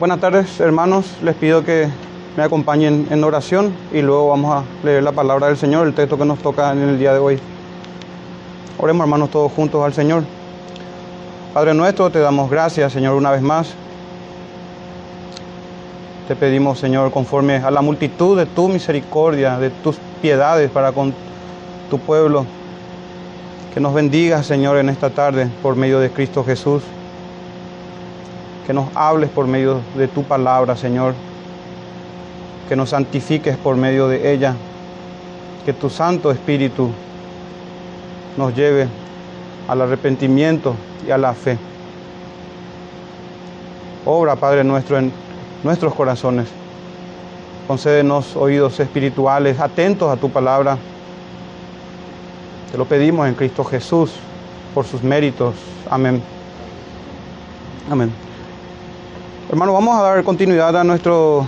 Buenas tardes, hermanos. Les pido que me acompañen en oración y luego vamos a leer la palabra del Señor, el texto que nos toca en el día de hoy. Oremos, hermanos, todos juntos al Señor. Padre nuestro, te damos gracias, Señor, una vez más. Te pedimos, Señor, conforme a la multitud de tu misericordia, de tus piedades para con tu pueblo, que nos bendigas, Señor, en esta tarde por medio de Cristo Jesús que nos hables por medio de tu palabra, Señor, que nos santifiques por medio de ella, que tu Santo Espíritu nos lleve al arrepentimiento y a la fe. Obra, Padre nuestro, en nuestros corazones. Concédenos oídos espirituales atentos a tu palabra. Te lo pedimos en Cristo Jesús, por sus méritos. Amén. Amén. Hermano, vamos a dar continuidad a, nuestro,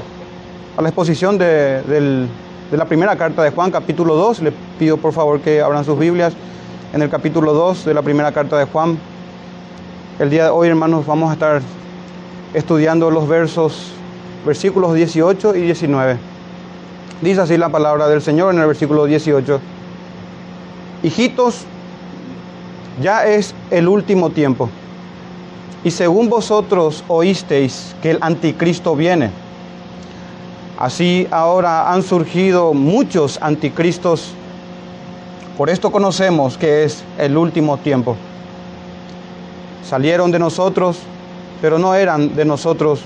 a la exposición de, la primera carta de Juan, capítulo 2. Le pido por favor que abran sus Biblias en el capítulo 2 de la primera carta de Juan. El día de hoy, hermanos, vamos a estar estudiando los versos, versículos 18 y 19. Dice así la palabra del Señor en el versículo 18. Hijitos, ya es el último tiempo. Y según vosotros oísteis que el anticristo viene, así ahora han surgido muchos anticristos. Por esto conocemos que es el último tiempo. Salieron de nosotros, pero no eran de nosotros,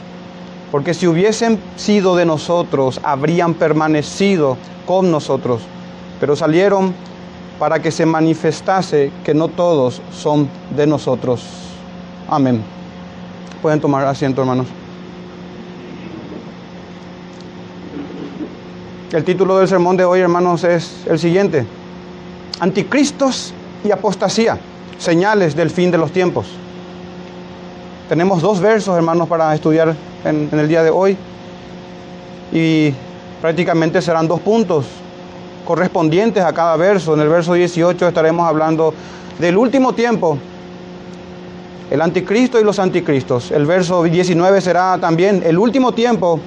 porque si hubiesen sido de nosotros, habrían permanecido con nosotros. Pero salieron para que se manifestase que no todos son de nosotros. Amén. Pueden tomar asiento, hermanos. El título del sermón de hoy, hermanos, es el siguiente. Anticristos y apostasía, señales del fin de los tiempos. Tenemos dos versos, hermanos, para estudiar en, en el día de hoy. Y prácticamente serán dos puntos correspondientes a cada verso. En el verso 18 estaremos hablando del último tiempo el anticristo y los anticristos. El verso 19 será también el último tiempo,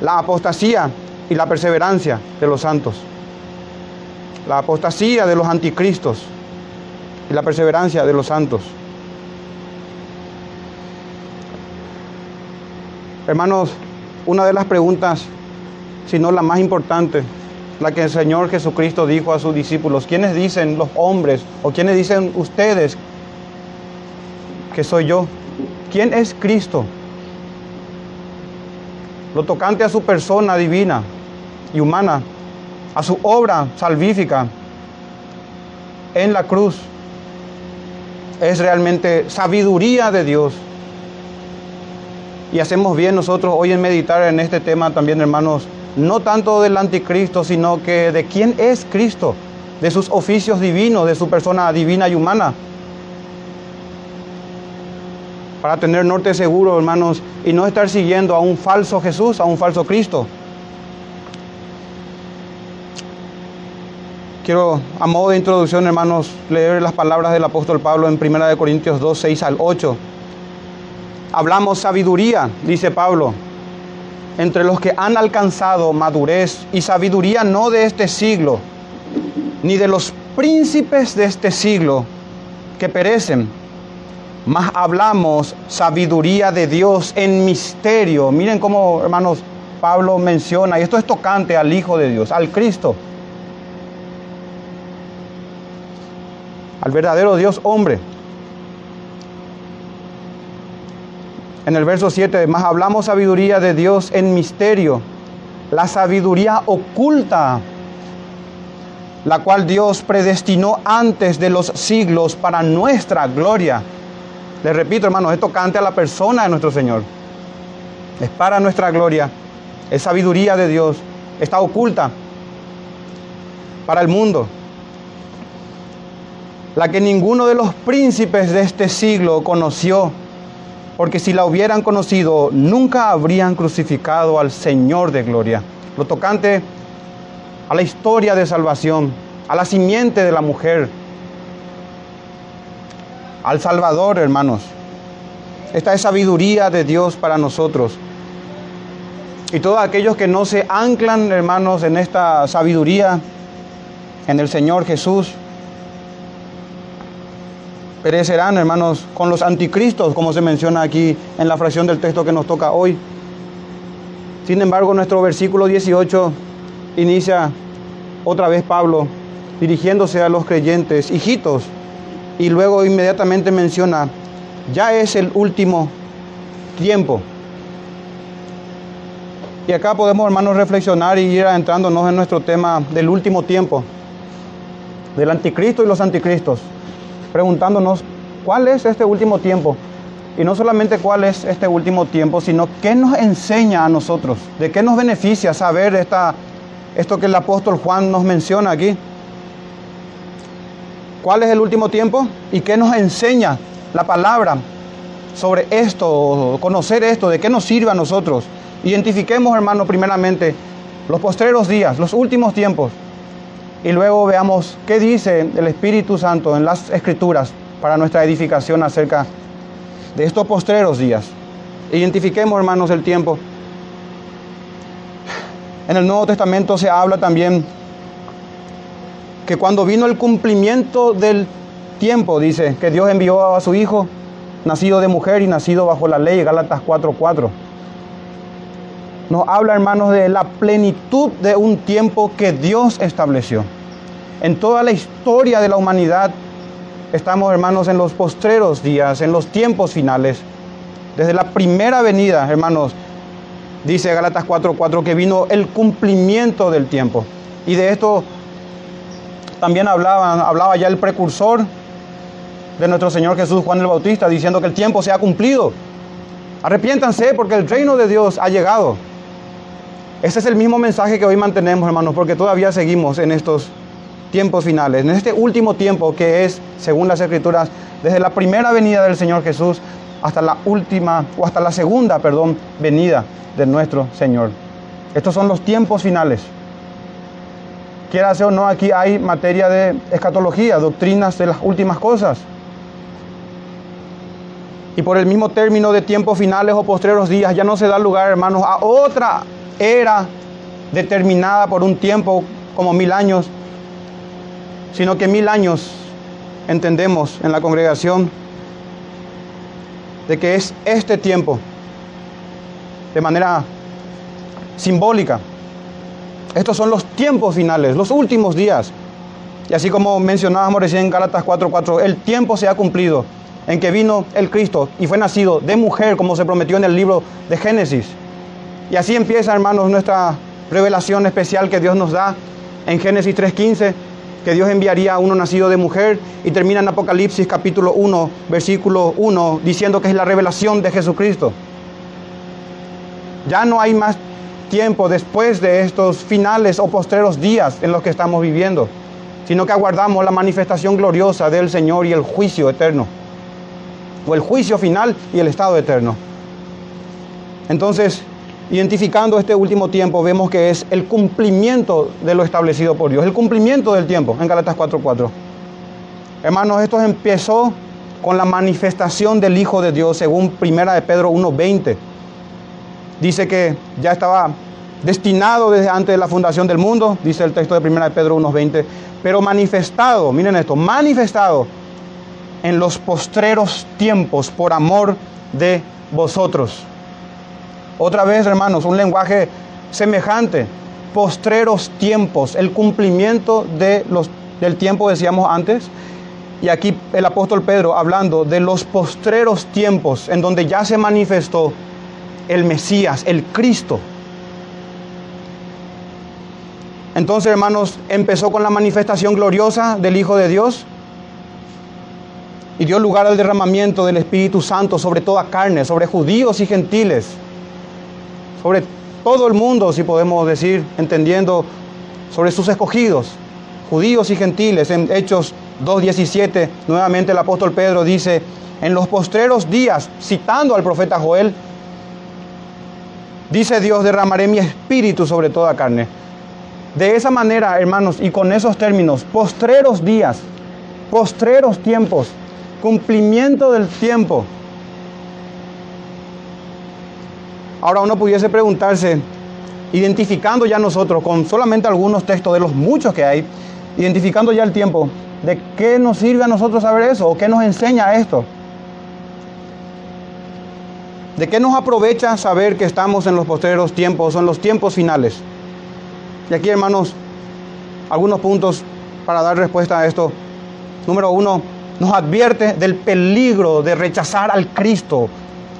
la apostasía y la perseverancia de los santos. La apostasía de los anticristos y la perseverancia de los santos. Hermanos, una de las preguntas, si no la más importante, la que el Señor Jesucristo dijo a sus discípulos, ¿quiénes dicen los hombres o quiénes dicen ustedes que soy yo. ¿Quién es Cristo? Lo tocante a su persona divina y humana, a su obra salvífica en la cruz, es realmente sabiduría de Dios. Y hacemos bien nosotros hoy en meditar en este tema también, hermanos, no tanto del anticristo, sino que de quién es Cristo, de sus oficios divinos, de su persona divina y humana para tener norte seguro, hermanos, y no estar siguiendo a un falso Jesús, a un falso Cristo. Quiero, a modo de introducción, hermanos, leer las palabras del apóstol Pablo en 1 Corintios 2, 6 al 8. Hablamos sabiduría, dice Pablo, entre los que han alcanzado madurez y sabiduría no de este siglo, ni de los príncipes de este siglo que perecen más hablamos sabiduría de Dios en misterio. Miren cómo, hermanos, Pablo menciona, y esto es tocante al Hijo de Dios, al Cristo, al verdadero Dios hombre. En el verso 7, más hablamos sabiduría de Dios en misterio, la sabiduría oculta, la cual Dios predestinó antes de los siglos para nuestra gloria les repito, hermanos, esto cante a la persona de nuestro Señor. Es para nuestra gloria. Es sabiduría de Dios. Está oculta para el mundo. La que ninguno de los príncipes de este siglo conoció. Porque si la hubieran conocido, nunca habrían crucificado al Señor de gloria. Lo tocante a la historia de salvación, a la simiente de la mujer, al Salvador, hermanos. Esta es sabiduría de Dios para nosotros. Y todos aquellos que no se anclan, hermanos, en esta sabiduría, en el Señor Jesús, perecerán, hermanos, con los anticristos, como se menciona aquí en la fracción del texto que nos toca hoy. Sin embargo, nuestro versículo 18 inicia otra vez Pablo dirigiéndose a los creyentes, hijitos, y luego inmediatamente menciona, ya es el último tiempo. Y acá podemos, hermanos, reflexionar y ir adentrándonos en nuestro tema del último tiempo, del anticristo y los anticristos, preguntándonos cuál es este último tiempo. Y no solamente cuál es este último tiempo, sino qué nos enseña a nosotros, de qué nos beneficia saber esta, esto que el apóstol Juan nos menciona aquí. ¿Cuál es el último tiempo? ¿Y qué nos enseña la palabra sobre esto, conocer esto, de qué nos sirve a nosotros? Identifiquemos, hermano, primeramente los postreros días, los últimos tiempos. Y luego veamos qué dice el Espíritu Santo en las Escrituras para nuestra edificación acerca de estos postreros días. Identifiquemos, hermanos, el tiempo. En el Nuevo Testamento se habla también que cuando vino el cumplimiento del tiempo, dice, que Dios envió a su Hijo, nacido de mujer y nacido bajo la ley, Gálatas 4:4. Nos habla, hermanos, de la plenitud de un tiempo que Dios estableció. En toda la historia de la humanidad estamos, hermanos, en los postreros días, en los tiempos finales. Desde la primera venida, hermanos, dice Gálatas 4:4 que vino el cumplimiento del tiempo. Y de esto también hablaba, hablaba ya el precursor de nuestro Señor Jesús, Juan el Bautista, diciendo que el tiempo se ha cumplido. Arrepiéntanse porque el reino de Dios ha llegado. Ese es el mismo mensaje que hoy mantenemos, hermanos, porque todavía seguimos en estos tiempos finales, en este último tiempo que es, según las escrituras, desde la primera venida del Señor Jesús hasta la última, o hasta la segunda, perdón, venida de nuestro Señor. Estos son los tiempos finales. Quiera o no, aquí hay materia de escatología, doctrinas de las últimas cosas. Y por el mismo término de tiempos finales o postreros días, ya no se da lugar, hermanos, a otra era determinada por un tiempo como mil años, sino que mil años entendemos en la congregación de que es este tiempo, de manera simbólica, estos son los tiempos finales, los últimos días. Y así como mencionábamos recién en Gálatas 4:4, el tiempo se ha cumplido en que vino el Cristo y fue nacido de mujer, como se prometió en el libro de Génesis. Y así empieza, hermanos, nuestra revelación especial que Dios nos da en Génesis 3:15, que Dios enviaría a uno nacido de mujer, y termina en Apocalipsis capítulo 1, versículo 1, diciendo que es la revelación de Jesucristo. Ya no hay más tiempo después de estos finales o postreros días en los que estamos viviendo, sino que aguardamos la manifestación gloriosa del Señor y el juicio eterno, o el juicio final y el estado eterno. Entonces, identificando este último tiempo, vemos que es el cumplimiento de lo establecido por Dios, el cumplimiento del tiempo en Galatas 4:4. Hermanos, esto empezó con la manifestación del Hijo de Dios, según Primera de Pedro 1:20 dice que ya estaba destinado desde antes de la fundación del mundo, dice el texto de 1 de Pedro 1.20, pero manifestado, miren esto, manifestado en los postreros tiempos por amor de vosotros. Otra vez, hermanos, un lenguaje semejante, postreros tiempos, el cumplimiento de los, del tiempo, decíamos antes, y aquí el apóstol Pedro hablando de los postreros tiempos en donde ya se manifestó el Mesías, el Cristo. Entonces, hermanos, empezó con la manifestación gloriosa del Hijo de Dios y dio lugar al derramamiento del Espíritu Santo sobre toda carne, sobre judíos y gentiles, sobre todo el mundo, si podemos decir, entendiendo, sobre sus escogidos, judíos y gentiles. En Hechos 2.17, nuevamente el apóstol Pedro dice, en los postreros días, citando al profeta Joel, Dice Dios, derramaré mi espíritu sobre toda carne. De esa manera, hermanos, y con esos términos, postreros días, postreros tiempos, cumplimiento del tiempo. Ahora uno pudiese preguntarse, identificando ya nosotros con solamente algunos textos de los muchos que hay, identificando ya el tiempo, ¿de qué nos sirve a nosotros saber eso? ¿O qué nos enseña esto? ¿De qué nos aprovecha saber que estamos en los posteros tiempos en los tiempos finales? Y aquí, hermanos, algunos puntos para dar respuesta a esto. Número uno, nos advierte del peligro de rechazar al Cristo.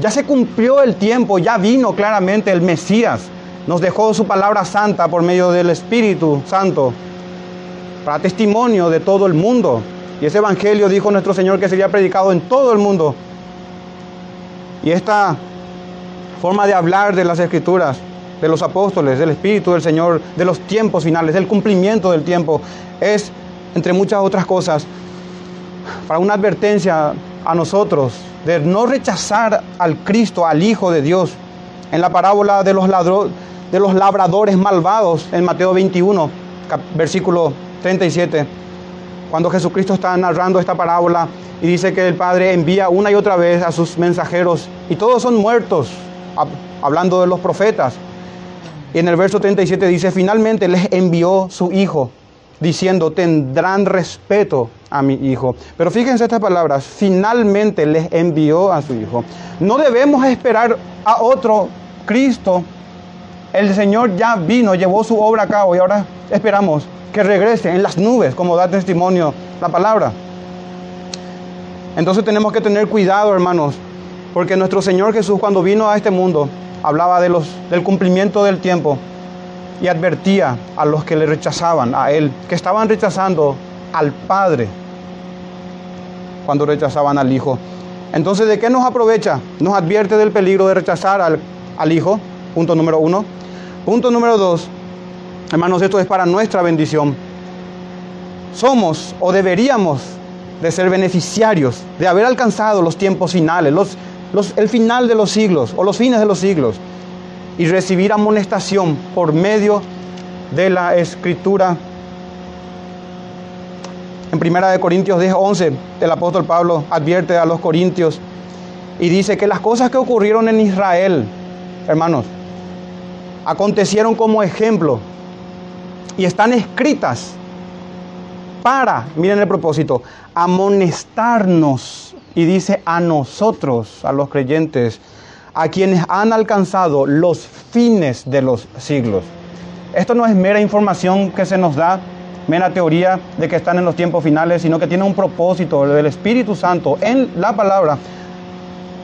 Ya se cumplió el tiempo, ya vino claramente el Mesías. Nos dejó su palabra santa por medio del Espíritu Santo para testimonio de todo el mundo. Y ese evangelio dijo nuestro Señor que sería predicado en todo el mundo. Y esta forma de hablar de las escrituras, de los apóstoles, del Espíritu del Señor, de los tiempos finales, del cumplimiento del tiempo, es, entre muchas otras cosas, para una advertencia a nosotros de no rechazar al Cristo, al Hijo de Dios. En la parábola de los, de los labradores malvados, en Mateo 21, versículo 37, cuando Jesucristo está narrando esta parábola y dice que el Padre envía una y otra vez a sus mensajeros y todos son muertos, hablando de los profetas. Y en el verso 37 dice, finalmente les envió su Hijo, diciendo, tendrán respeto a mi Hijo. Pero fíjense estas palabras, finalmente les envió a su Hijo. No debemos esperar a otro Cristo. El Señor ya vino, llevó su obra a cabo y ahora esperamos que regrese en las nubes, como da testimonio la palabra. Entonces tenemos que tener cuidado, hermanos, porque nuestro Señor Jesús cuando vino a este mundo hablaba de los, del cumplimiento del tiempo y advertía a los que le rechazaban, a Él, que estaban rechazando al Padre cuando rechazaban al Hijo. Entonces, ¿de qué nos aprovecha? Nos advierte del peligro de rechazar al, al Hijo, punto número uno. Punto número dos, hermanos, esto es para nuestra bendición. Somos o deberíamos de ser beneficiarios de haber alcanzado los tiempos finales, los el final de los siglos o los fines de los siglos y recibir amonestación por medio de la escritura. En primera de Corintios 10, 11, el apóstol Pablo advierte a los corintios y dice que las cosas que ocurrieron en Israel, hermanos, acontecieron como ejemplo y están escritas para, miren el propósito, amonestarnos y dice a nosotros, a los creyentes, a quienes han alcanzado los fines de los siglos. Esto no es mera información que se nos da, mera teoría de que están en los tiempos finales, sino que tiene un propósito del Espíritu Santo en la palabra.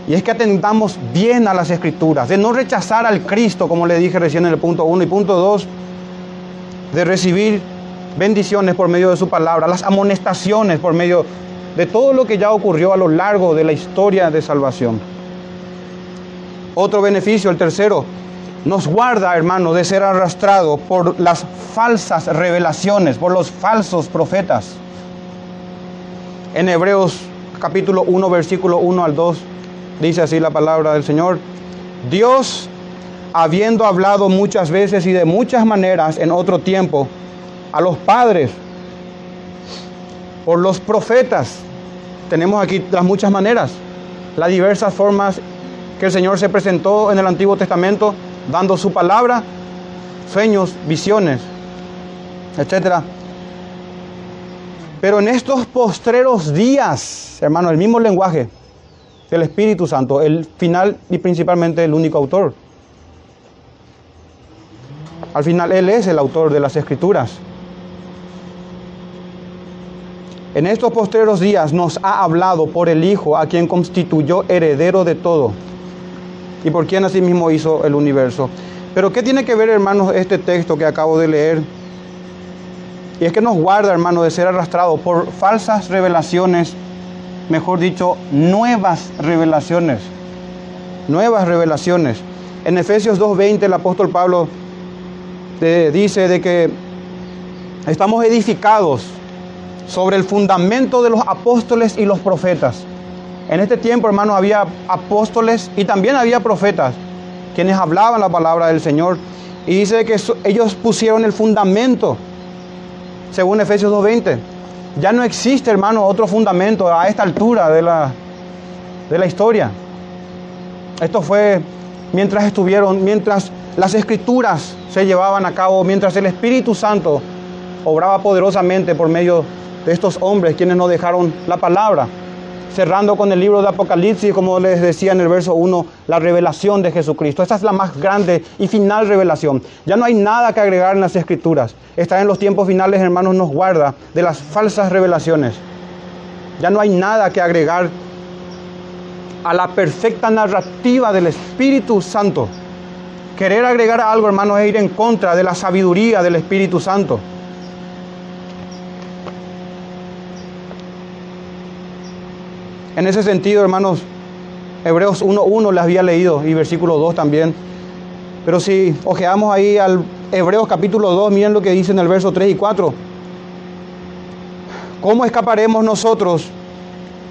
Y es que atendamos bien a las escrituras, de no rechazar al Cristo, como le dije recién en el punto 1 y punto 2, de recibir bendiciones por medio de su palabra, las amonestaciones por medio de todo lo que ya ocurrió a lo largo de la historia de salvación. Otro beneficio, el tercero, nos guarda, hermano, de ser arrastrado por las falsas revelaciones, por los falsos profetas. En Hebreos capítulo 1, versículo 1 al 2, dice así la palabra del Señor. Dios, habiendo hablado muchas veces y de muchas maneras en otro tiempo a los padres, por los profetas, tenemos aquí las muchas maneras, las diversas formas que el Señor se presentó en el Antiguo Testamento, dando su palabra, sueños, visiones, etc. Pero en estos postreros días, hermano, el mismo lenguaje del Espíritu Santo, el final y principalmente el único autor. Al final Él es el autor de las escrituras. En estos postreros días nos ha hablado por el Hijo, a quien constituyó heredero de todo, y por quien asimismo hizo el universo. Pero ¿qué tiene que ver, hermanos, este texto que acabo de leer? Y es que nos guarda, hermanos, de ser arrastrado por falsas revelaciones, mejor dicho, nuevas revelaciones. Nuevas revelaciones. En Efesios 2.20 el apóstol Pablo eh, dice de que estamos edificados sobre el fundamento de los apóstoles y los profetas. En este tiempo, hermano, había apóstoles y también había profetas quienes hablaban la palabra del Señor. Y dice que ellos pusieron el fundamento, según Efesios 2.20. Ya no existe, hermano, otro fundamento a esta altura de la, de la historia. Esto fue mientras estuvieron, mientras las escrituras se llevaban a cabo mientras el Espíritu Santo obraba poderosamente por medio de estos hombres quienes nos dejaron la palabra. Cerrando con el libro de Apocalipsis, como les decía en el verso 1, la revelación de Jesucristo. Esta es la más grande y final revelación. Ya no hay nada que agregar en las escrituras. Estar en los tiempos finales, hermanos, nos guarda de las falsas revelaciones. Ya no hay nada que agregar a la perfecta narrativa del Espíritu Santo. Querer agregar algo, hermanos, es ir en contra de la sabiduría del Espíritu Santo. En ese sentido, hermanos, Hebreos 1.1 les había leído y versículo 2 también. Pero si ojeamos ahí al Hebreos capítulo 2, miren lo que dice en el verso 3 y 4. ¿Cómo escaparemos nosotros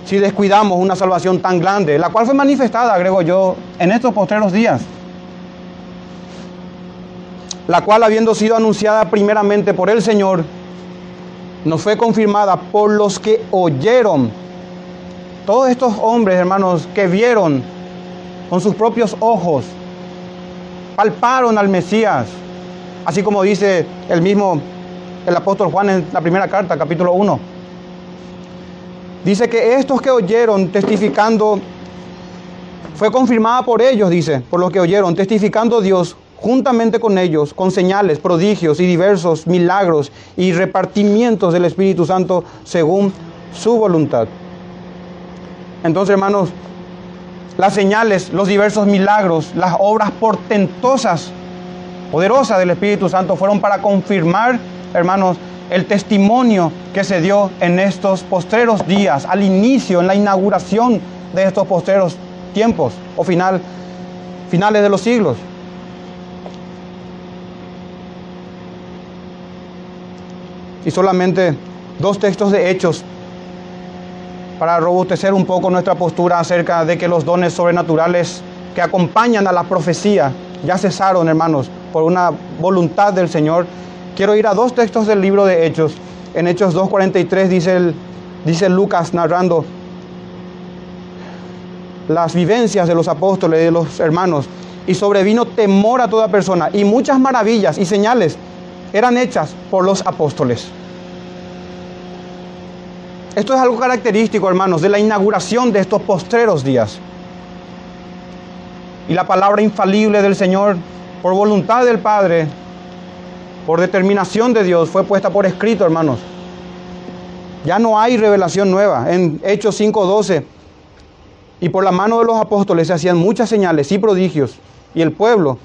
si descuidamos una salvación tan grande, la cual fue manifestada, agrego yo, en estos postreros días? La cual habiendo sido anunciada primeramente por el Señor, nos fue confirmada por los que oyeron todos estos hombres, hermanos, que vieron con sus propios ojos, palparon al Mesías, así como dice el mismo el apóstol Juan en la primera carta, capítulo 1. Dice que estos que oyeron testificando, fue confirmada por ellos, dice, por los que oyeron, testificando Dios juntamente con ellos, con señales, prodigios y diversos milagros y repartimientos del Espíritu Santo según su voluntad. Entonces, hermanos, las señales, los diversos milagros, las obras portentosas, poderosas del Espíritu Santo fueron para confirmar, hermanos, el testimonio que se dio en estos postreros días, al inicio, en la inauguración de estos postreros tiempos o final, finales de los siglos. Y solamente dos textos de hechos para robustecer un poco nuestra postura acerca de que los dones sobrenaturales que acompañan a la profecía ya cesaron, hermanos, por una voluntad del Señor. Quiero ir a dos textos del libro de Hechos. En Hechos 2.43 dice, dice Lucas narrando las vivencias de los apóstoles, de los hermanos, y sobrevino temor a toda persona, y muchas maravillas y señales eran hechas por los apóstoles. Esto es algo característico, hermanos, de la inauguración de estos postreros días. Y la palabra infalible del Señor, por voluntad del Padre, por determinación de Dios, fue puesta por escrito, hermanos. Ya no hay revelación nueva. En Hechos 5:12, y por la mano de los apóstoles se hacían muchas señales y prodigios, y el pueblo,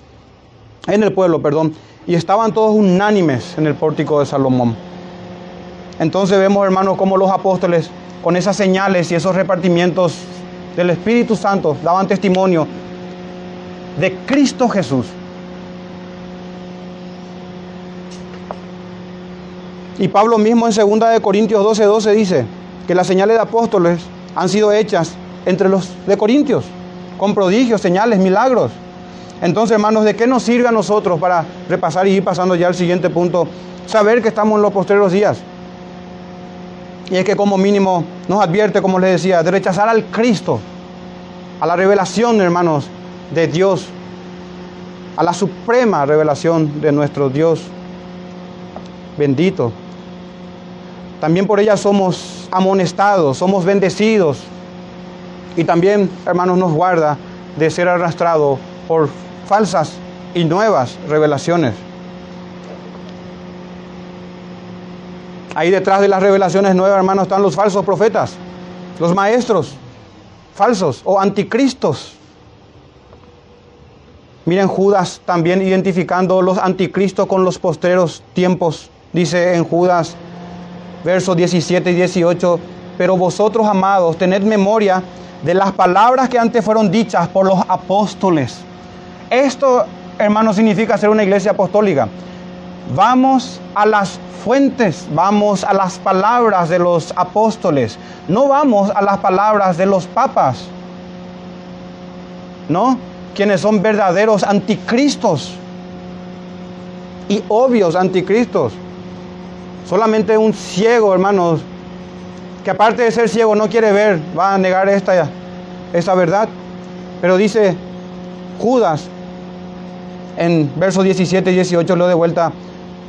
en el pueblo, perdón, y estaban todos unánimes en el pórtico de Salomón. Entonces vemos, hermanos, cómo los apóstoles, con esas señales y esos repartimientos del Espíritu Santo, daban testimonio de Cristo Jesús. Y Pablo mismo en 2 de Corintios 12, 12 dice que las señales de apóstoles han sido hechas entre los de Corintios, con prodigios, señales, milagros. Entonces, hermanos, ¿de qué nos sirve a nosotros para repasar y ir pasando ya al siguiente punto? Saber que estamos en los postreros días. Y es que como mínimo nos advierte, como les decía, de rechazar al Cristo, a la revelación, hermanos, de Dios, a la suprema revelación de nuestro Dios bendito. También por ella somos amonestados, somos bendecidos. Y también, hermanos, nos guarda de ser arrastrado por falsas y nuevas revelaciones. Ahí detrás de las revelaciones nuevas, hermanos, están los falsos profetas, los maestros falsos o anticristos. Miren Judas también identificando los anticristos con los postreros tiempos. Dice en Judas, versos 17 y 18, pero vosotros, amados, tened memoria de las palabras que antes fueron dichas por los apóstoles. Esto, hermanos, significa ser una iglesia apostólica. Vamos a las fuentes, vamos a las palabras de los apóstoles, no vamos a las palabras de los papas, ¿no? Quienes son verdaderos anticristos y obvios anticristos. Solamente un ciego, hermanos, que aparte de ser ciego no quiere ver, va a negar esta, esta verdad. Pero dice Judas, en versos 17 y 18, lo de vuelta.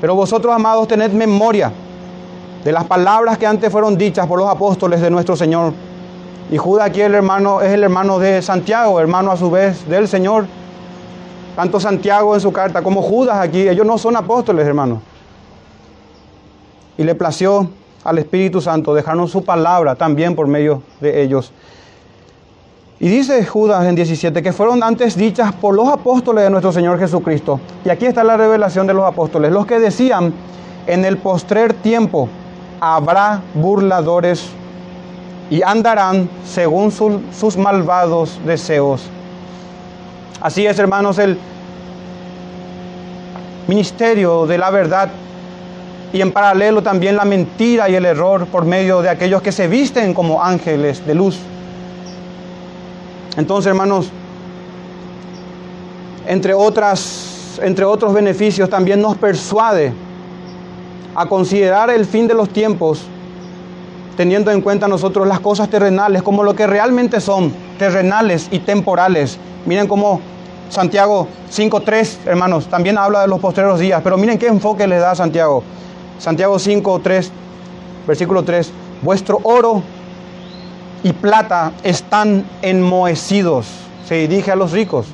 Pero vosotros, amados, tened memoria de las palabras que antes fueron dichas por los apóstoles de nuestro Señor. Y Judas aquí el hermano, es el hermano de Santiago, hermano a su vez del Señor. Tanto Santiago en su carta como Judas aquí, ellos no son apóstoles, hermanos. Y le plació al Espíritu Santo dejarnos su palabra también por medio de ellos. Y dice Judas en 17 que fueron antes dichas por los apóstoles de nuestro Señor Jesucristo. Y aquí está la revelación de los apóstoles. Los que decían, en el postrer tiempo habrá burladores y andarán según sus malvados deseos. Así es, hermanos, el ministerio de la verdad y en paralelo también la mentira y el error por medio de aquellos que se visten como ángeles de luz. Entonces, hermanos, entre, otras, entre otros beneficios también nos persuade a considerar el fin de los tiempos, teniendo en cuenta nosotros las cosas terrenales como lo que realmente son, terrenales y temporales. Miren cómo Santiago 5.3, hermanos, también habla de los postreros días, pero miren qué enfoque le da Santiago. Santiago 5.3, versículo 3, vuestro oro y plata están enmohecidos. Se dirige a los ricos.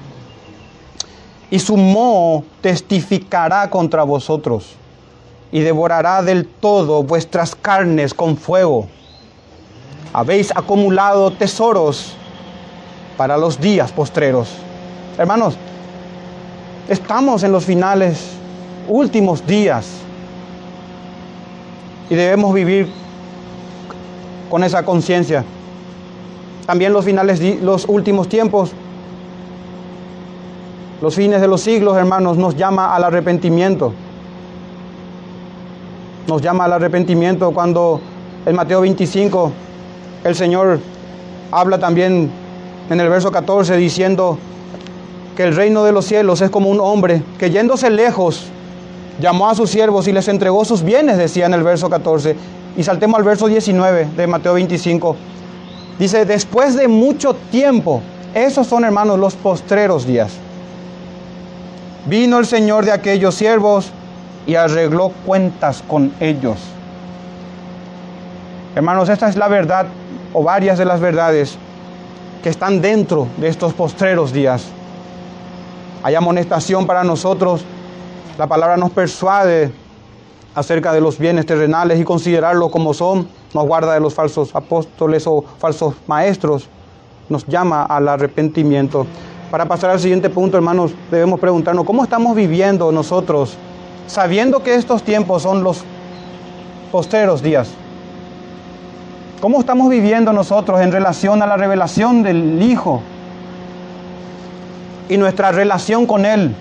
Y su moho testificará contra vosotros y devorará del todo vuestras carnes con fuego. Habéis acumulado tesoros para los días postreros. Hermanos, estamos en los finales, últimos días. Y debemos vivir con esa conciencia. También los finales, los últimos tiempos, los fines de los siglos, hermanos, nos llama al arrepentimiento. Nos llama al arrepentimiento cuando en Mateo 25 el Señor habla también en el verso 14 diciendo que el reino de los cielos es como un hombre que yéndose lejos llamó a sus siervos y les entregó sus bienes, decía en el verso 14. Y saltemos al verso 19 de Mateo 25. Dice, después de mucho tiempo, esos son hermanos los postreros días. Vino el Señor de aquellos siervos y arregló cuentas con ellos. Hermanos, esta es la verdad o varias de las verdades que están dentro de estos postreros días. Hay amonestación para nosotros. La palabra nos persuade acerca de los bienes terrenales y considerarlos como son nos guarda de los falsos apóstoles o falsos maestros, nos llama al arrepentimiento. Para pasar al siguiente punto, hermanos, debemos preguntarnos, ¿cómo estamos viviendo nosotros, sabiendo que estos tiempos son los posteros días? ¿Cómo estamos viviendo nosotros en relación a la revelación del Hijo y nuestra relación con Él?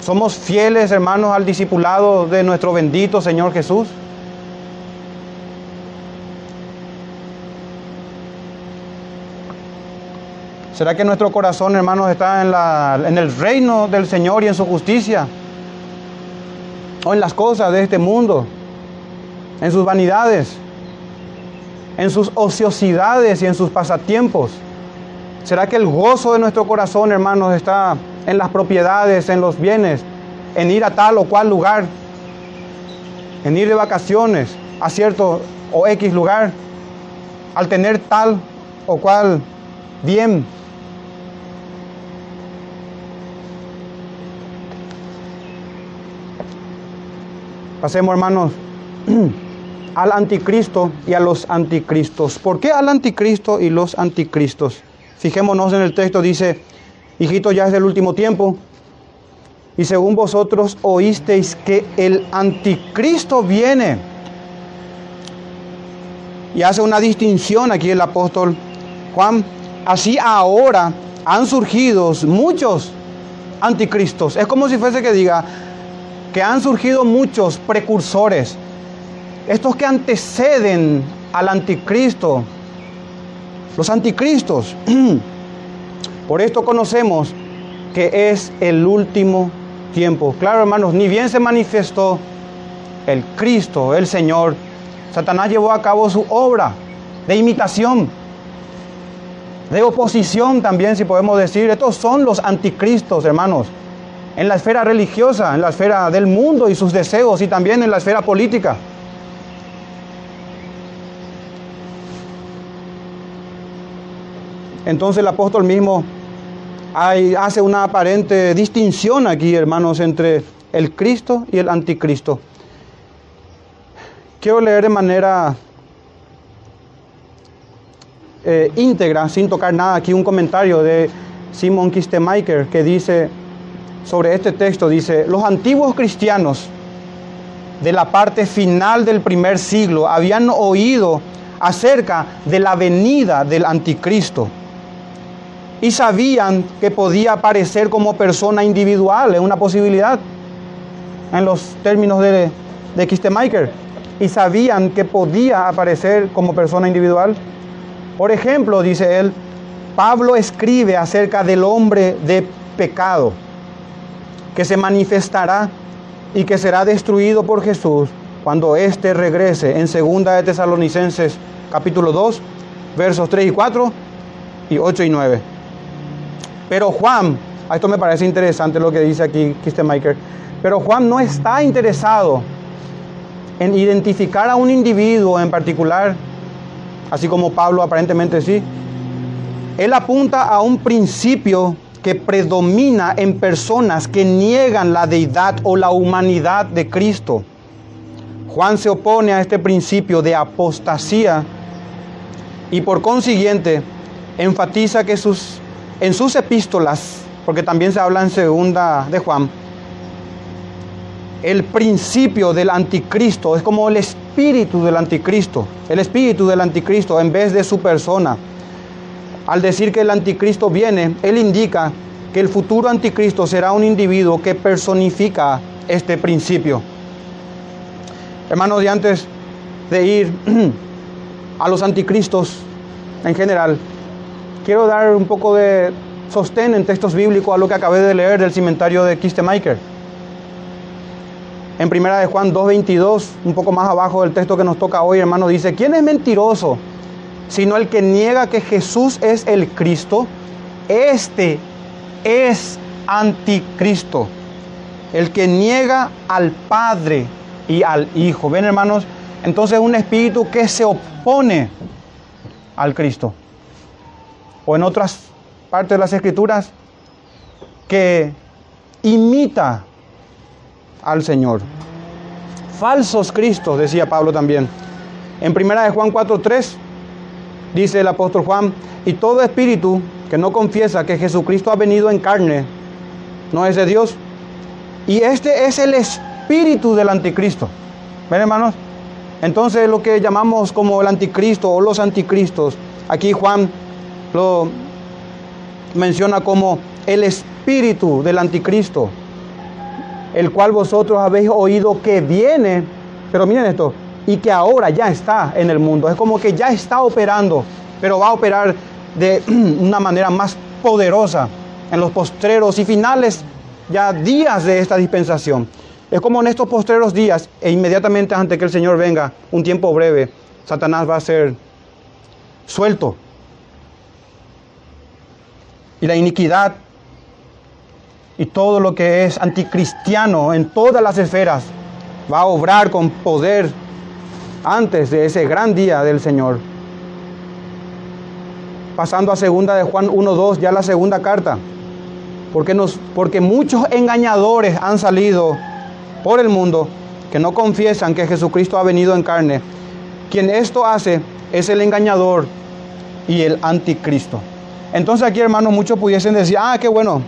¿Somos fieles, hermanos, al discipulado de nuestro bendito Señor Jesús? ¿Será que nuestro corazón, hermanos, está en, la, en el reino del Señor y en su justicia? ¿O en las cosas de este mundo? ¿En sus vanidades? ¿En sus ociosidades y en sus pasatiempos? ¿Será que el gozo de nuestro corazón, hermanos, está en las propiedades, en los bienes, en ir a tal o cual lugar, en ir de vacaciones a cierto o X lugar, al tener tal o cual bien? Pasemos, hermanos, al anticristo y a los anticristos. ¿Por qué al anticristo y los anticristos? Fijémonos en el texto, dice, hijito, ya es del último tiempo. Y según vosotros oísteis que el anticristo viene. Y hace una distinción aquí el apóstol Juan. Así ahora han surgido muchos anticristos. Es como si fuese que diga, que han surgido muchos precursores, estos que anteceden al anticristo, los anticristos. Por esto conocemos que es el último tiempo. Claro, hermanos, ni bien se manifestó el Cristo, el Señor, Satanás llevó a cabo su obra de imitación, de oposición también, si podemos decir. Estos son los anticristos, hermanos. En la esfera religiosa, en la esfera del mundo y sus deseos y también en la esfera política. Entonces el apóstol mismo hace una aparente distinción aquí, hermanos, entre el Cristo y el anticristo. Quiero leer de manera eh, íntegra, sin tocar nada, aquí un comentario de Simon Kistemaker que dice sobre este texto, dice, los antiguos cristianos de la parte final del primer siglo habían oído acerca de la venida del anticristo y sabían que podía aparecer como persona individual, es una posibilidad en los términos de, de Kistemaker, y sabían que podía aparecer como persona individual. Por ejemplo, dice él, Pablo escribe acerca del hombre de pecado, que se manifestará y que será destruido por Jesús cuando éste regrese en 2 de Tesalonicenses capítulo 2, versos 3 y 4 y 8 y 9. Pero Juan, a esto me parece interesante lo que dice aquí Kistemaker, pero Juan no está interesado en identificar a un individuo en particular, así como Pablo aparentemente sí. Él apunta a un principio que predomina en personas que niegan la deidad o la humanidad de Cristo. Juan se opone a este principio de apostasía y por consiguiente enfatiza que sus en sus epístolas, porque también se habla en segunda de Juan, el principio del anticristo es como el espíritu del anticristo, el espíritu del anticristo en vez de su persona. Al decir que el anticristo viene, él indica que el futuro anticristo será un individuo que personifica este principio. Hermanos, y antes de ir a los anticristos en general, quiero dar un poco de sostén en textos bíblicos a lo que acabé de leer del cimentario de Kistemaker. En primera de Juan 2.22, un poco más abajo del texto que nos toca hoy, hermano, dice, ¿quién es mentiroso? Sino el que niega que Jesús es el Cristo. Este es anticristo. El que niega al Padre y al Hijo. ¿Ven, hermanos? Entonces un espíritu que se opone al Cristo o en otras partes de las escrituras que imita al Señor. Falsos Cristos, decía Pablo también. En primera de Juan 4:3 dice el apóstol Juan, y todo espíritu que no confiesa que Jesucristo ha venido en carne no es de Dios. Y este es el espíritu del anticristo. ¿Ven, hermanos? Entonces lo que llamamos como el anticristo o los anticristos, aquí Juan lo menciona como el espíritu del anticristo, el cual vosotros habéis oído que viene, pero miren esto, y que ahora ya está en el mundo. Es como que ya está operando, pero va a operar de una manera más poderosa en los postreros y finales ya días de esta dispensación. Es como en estos postreros días e inmediatamente antes que el Señor venga, un tiempo breve, Satanás va a ser suelto y la iniquidad y todo lo que es anticristiano en todas las esferas va a obrar con poder antes de ese gran día del Señor. Pasando a segunda de Juan 1:2, ya la segunda carta. Porque nos porque muchos engañadores han salido por el mundo que no confiesan que Jesucristo ha venido en carne. Quien esto hace es el engañador y el anticristo. Entonces aquí, hermanos, muchos pudiesen decir, ah, qué bueno,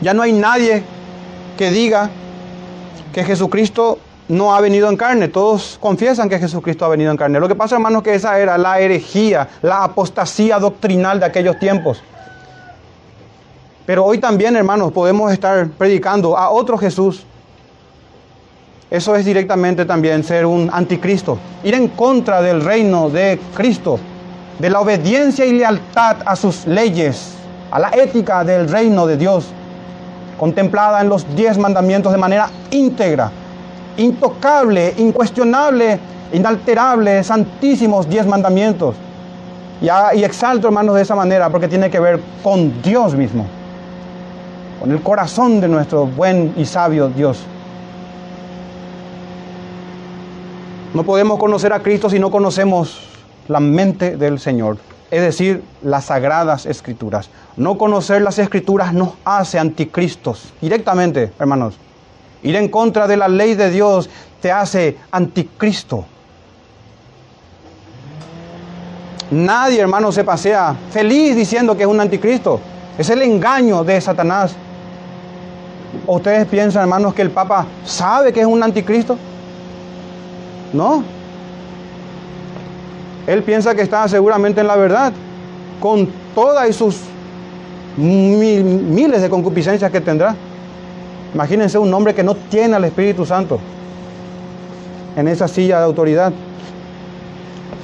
ya no hay nadie que diga que Jesucristo no ha venido en carne. Todos confiesan que Jesucristo ha venido en carne. Lo que pasa, hermanos, que esa era la herejía, la apostasía doctrinal de aquellos tiempos. Pero hoy también, hermanos, podemos estar predicando a otro Jesús. Eso es directamente también ser un anticristo, ir en contra del reino de Cristo de la obediencia y lealtad a sus leyes, a la ética del reino de Dios, contemplada en los diez mandamientos de manera íntegra, intocable, incuestionable, inalterable, santísimos diez mandamientos. Y, y exalto, hermanos, de esa manera porque tiene que ver con Dios mismo. con el corazón de nuestro buen y sabio Dios. No podemos conocer a Cristo si no conocemos la mente del Señor, es decir, las sagradas escrituras. No conocer las escrituras nos hace anticristos, directamente, hermanos. Ir en contra de la ley de Dios te hace anticristo. Nadie, hermano, se pasea feliz diciendo que es un anticristo. Es el engaño de Satanás. ¿O ustedes piensan, hermanos, que el Papa sabe que es un anticristo? No. Él piensa que está seguramente en la verdad, con todas sus miles de concupiscencias que tendrá. Imagínense un hombre que no tiene al Espíritu Santo en esa silla de autoridad.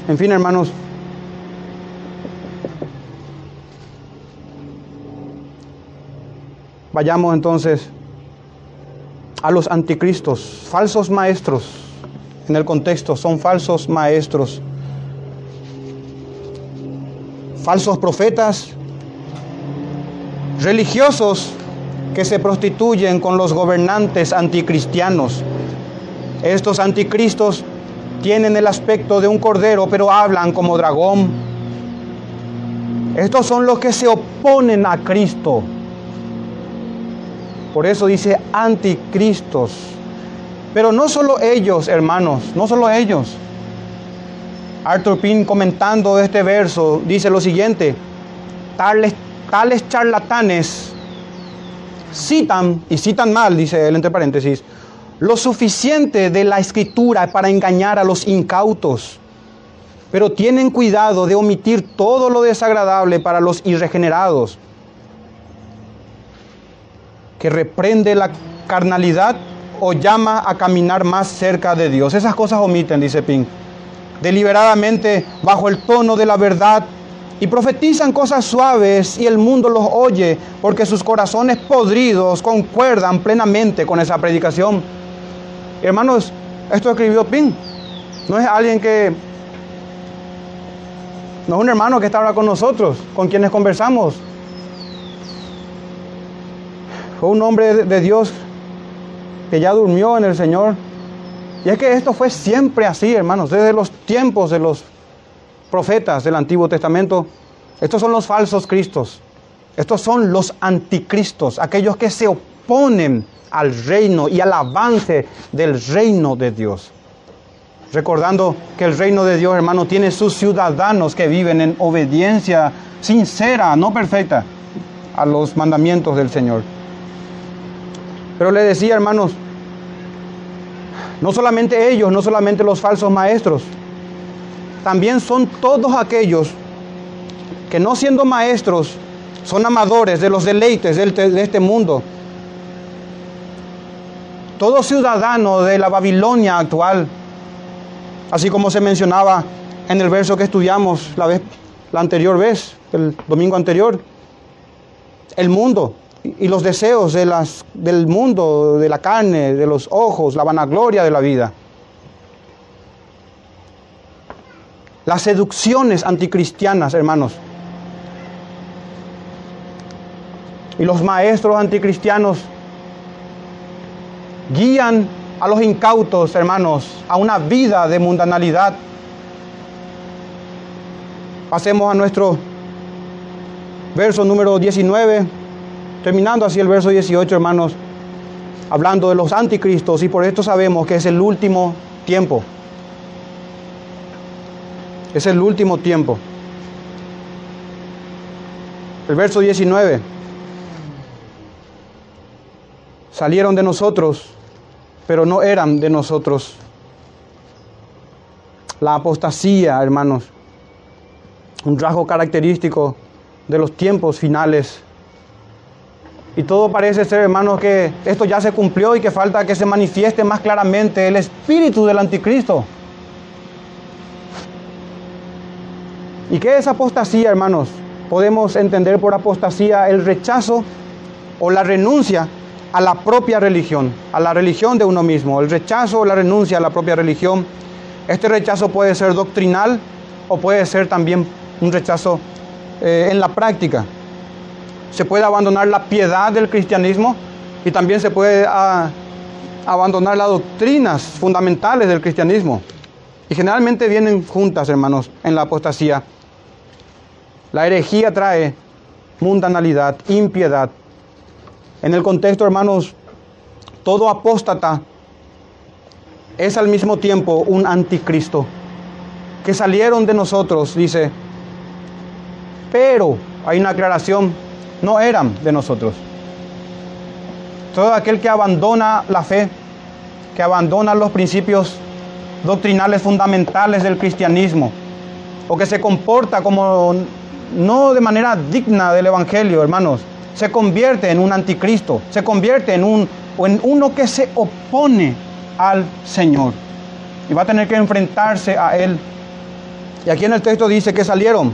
En fin, hermanos, vayamos entonces a los anticristos, falsos maestros. En el contexto son falsos maestros, falsos profetas, religiosos que se prostituyen con los gobernantes anticristianos. Estos anticristos tienen el aspecto de un cordero, pero hablan como dragón. Estos son los que se oponen a Cristo. Por eso dice anticristos. Pero no solo ellos, hermanos, no solo ellos. Arthur Pym comentando este verso dice lo siguiente, tales, tales charlatanes citan, y citan mal, dice él entre paréntesis, lo suficiente de la escritura para engañar a los incautos, pero tienen cuidado de omitir todo lo desagradable para los irregenerados, que reprende la carnalidad o llama a caminar más cerca de Dios. Esas cosas omiten, dice Pink, deliberadamente bajo el tono de la verdad y profetizan cosas suaves y el mundo los oye porque sus corazones podridos concuerdan plenamente con esa predicación. Hermanos, esto escribió Pin. No es alguien que... No es un hermano que está ahora con nosotros, con quienes conversamos. Fue un hombre de Dios que ya durmió en el Señor. Y es que esto fue siempre así, hermanos, desde los tiempos de los profetas del Antiguo Testamento. Estos son los falsos cristos. Estos son los anticristos, aquellos que se oponen al reino y al avance del reino de Dios. Recordando que el reino de Dios, hermano, tiene sus ciudadanos que viven en obediencia sincera, no perfecta, a los mandamientos del Señor. Pero le decía, hermanos, no solamente ellos, no solamente los falsos maestros, también son todos aquellos que no siendo maestros, son amadores de los deleites de este mundo. Todo ciudadano de la Babilonia actual, así como se mencionaba en el verso que estudiamos la, vez, la anterior vez, el domingo anterior, el mundo y los deseos de las, del mundo, de la carne, de los ojos, la vanagloria de la vida. Las seducciones anticristianas, hermanos. Y los maestros anticristianos guían a los incautos, hermanos, a una vida de mundanalidad. Pasemos a nuestro verso número 19, terminando así el verso 18, hermanos, hablando de los anticristos, y por esto sabemos que es el último tiempo. Es el último tiempo. El verso 19. Salieron de nosotros, pero no eran de nosotros. La apostasía, hermanos, un rasgo característico de los tiempos finales. Y todo parece ser, hermanos, que esto ya se cumplió y que falta que se manifieste más claramente el espíritu del anticristo. ¿Y qué es apostasía, hermanos? Podemos entender por apostasía el rechazo o la renuncia a la propia religión, a la religión de uno mismo, el rechazo o la renuncia a la propia religión. Este rechazo puede ser doctrinal o puede ser también un rechazo eh, en la práctica. se puede abandonar la piedad del cristianismo y también se puede ah, abandonar las doctrinas fundamentales del cristianismo. Y generalmente vienen juntas, hermanos, en la apostasía. La herejía trae mundanalidad, impiedad. En el contexto, hermanos, todo apóstata es al mismo tiempo un anticristo. Que salieron de nosotros, dice, pero hay una aclaración, no eran de nosotros. Todo aquel que abandona la fe, que abandona los principios doctrinales fundamentales del cristianismo, o que se comporta como no de manera digna del Evangelio, hermanos, se convierte en un anticristo, se convierte en, un, en uno que se opone al Señor. Y va a tener que enfrentarse a Él. Y aquí en el texto dice que salieron,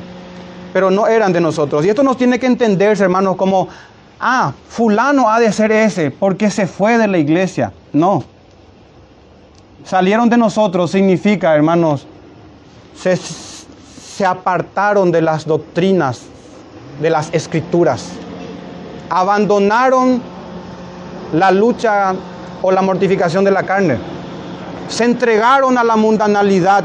pero no eran de nosotros. Y esto nos tiene que entenderse, hermanos, como, ah, fulano ha de ser ese, porque se fue de la iglesia. No. Salieron de nosotros significa, hermanos, se, se apartaron de las doctrinas, de las escrituras. Abandonaron la lucha o la mortificación de la carne. Se entregaron a la mundanalidad.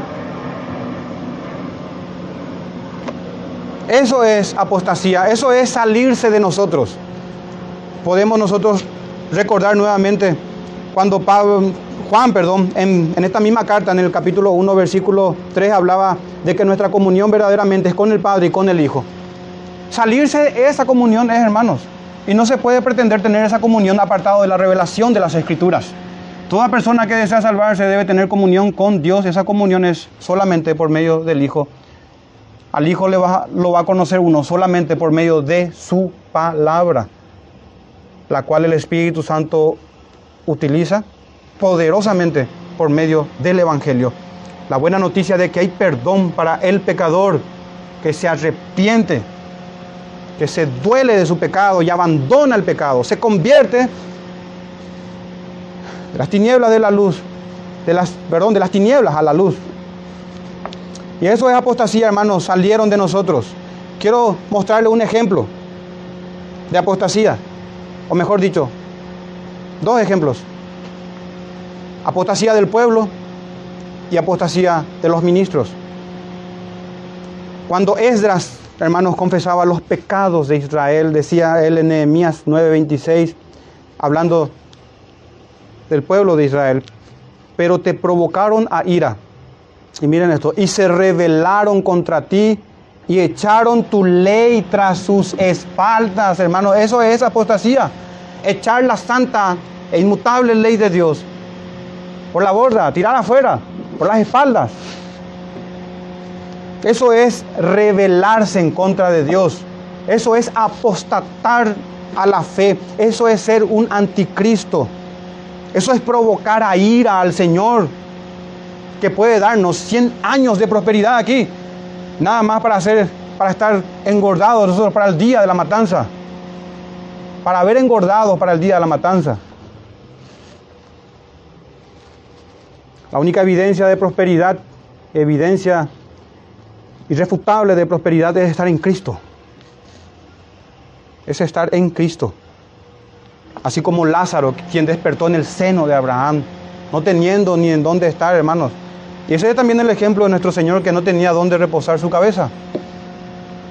Eso es apostasía, eso es salirse de nosotros. Podemos nosotros recordar nuevamente cuando Pablo, Juan, perdón, en, esta misma carta, en el capítulo 1, versículo 3, hablaba de que nuestra comunión verdaderamente es con el Padre y con el Hijo. Salirse de esa comunión es, hermanos, y no se puede pretender tener esa comunión apartado de la revelación de las escrituras. Toda persona que desea salvarse debe tener comunión con Dios. Esa comunión es solamente por medio del Hijo. Al Hijo le va, lo va a conocer uno solamente por medio de su palabra, la cual el Espíritu Santo utiliza poderosamente por medio del Evangelio. La buena noticia de que hay perdón para el pecador que se arrepiente que se duele de su pecado y abandona el pecado, se convierte de las tinieblas de la luz, de las, perdón, de las tinieblas a la luz. Y eso es apostasía, hermanos, salieron de nosotros. Quiero mostrarle un ejemplo de apostasía, o mejor dicho, dos ejemplos. Apostasía del pueblo y apostasía de los ministros. Cuando Esdras hermanos, confesaba los pecados de Israel, decía él en Nehemías 9:26, hablando del pueblo de Israel, pero te provocaron a ira. Y miren esto, y se rebelaron contra ti y echaron tu ley tras sus espaldas, hermanos. Eso es apostasía. Echar la santa e inmutable ley de Dios por la borda, tirar afuera, por las espaldas. Eso es rebelarse en contra de Dios. Eso es apostatar a la fe. Eso es ser un anticristo. Eso es provocar a ira al Señor, que puede darnos 100 años de prosperidad aquí, nada más para hacer, para estar engordados nosotros para el día de la matanza, para haber engordado para el día de la matanza. La única evidencia de prosperidad, evidencia irrefutable de prosperidad es estar en Cristo. Es estar en Cristo. Así como Lázaro, quien despertó en el seno de Abraham, no teniendo ni en dónde estar, hermanos. Y ese es también el ejemplo de nuestro Señor que no tenía dónde reposar su cabeza.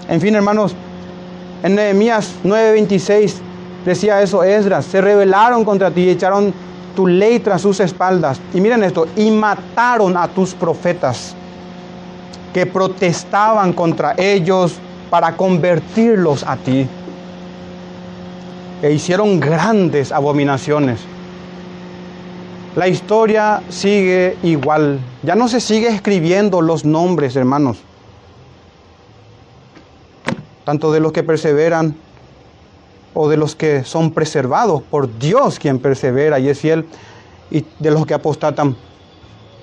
En fin, hermanos, en Nehemías 9:26 decía eso, Esdras, se rebelaron contra ti y echaron tu ley tras sus espaldas. Y miren esto, y mataron a tus profetas que protestaban contra ellos para convertirlos a ti. E hicieron grandes abominaciones. La historia sigue igual. Ya no se sigue escribiendo los nombres, hermanos. Tanto de los que perseveran o de los que son preservados por Dios quien persevera y es fiel y de los que apostatan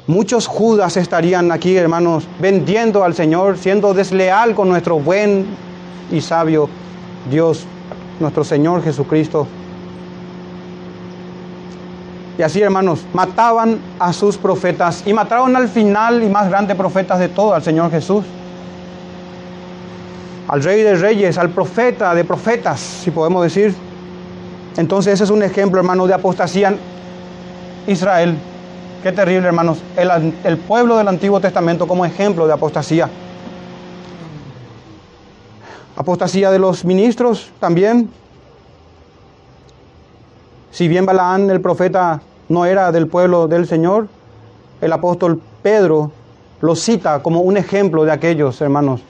Muchos Judas estarían aquí, hermanos, vendiendo al Señor, siendo desleal con nuestro buen y sabio Dios, nuestro Señor Jesucristo. Y así, hermanos, mataban a sus profetas y mataron al final y más grande profetas de todo, al Señor Jesús. Al rey de reyes, al profeta de profetas, si podemos decir. Entonces ese es un ejemplo, hermanos, de apostasía en Israel. Qué terrible, hermanos. El, el pueblo del Antiguo Testamento como ejemplo de apostasía. Apostasía de los ministros también. Si bien Balaán, el profeta, no era del pueblo del Señor, el apóstol Pedro lo cita como un ejemplo de aquellos, hermanos,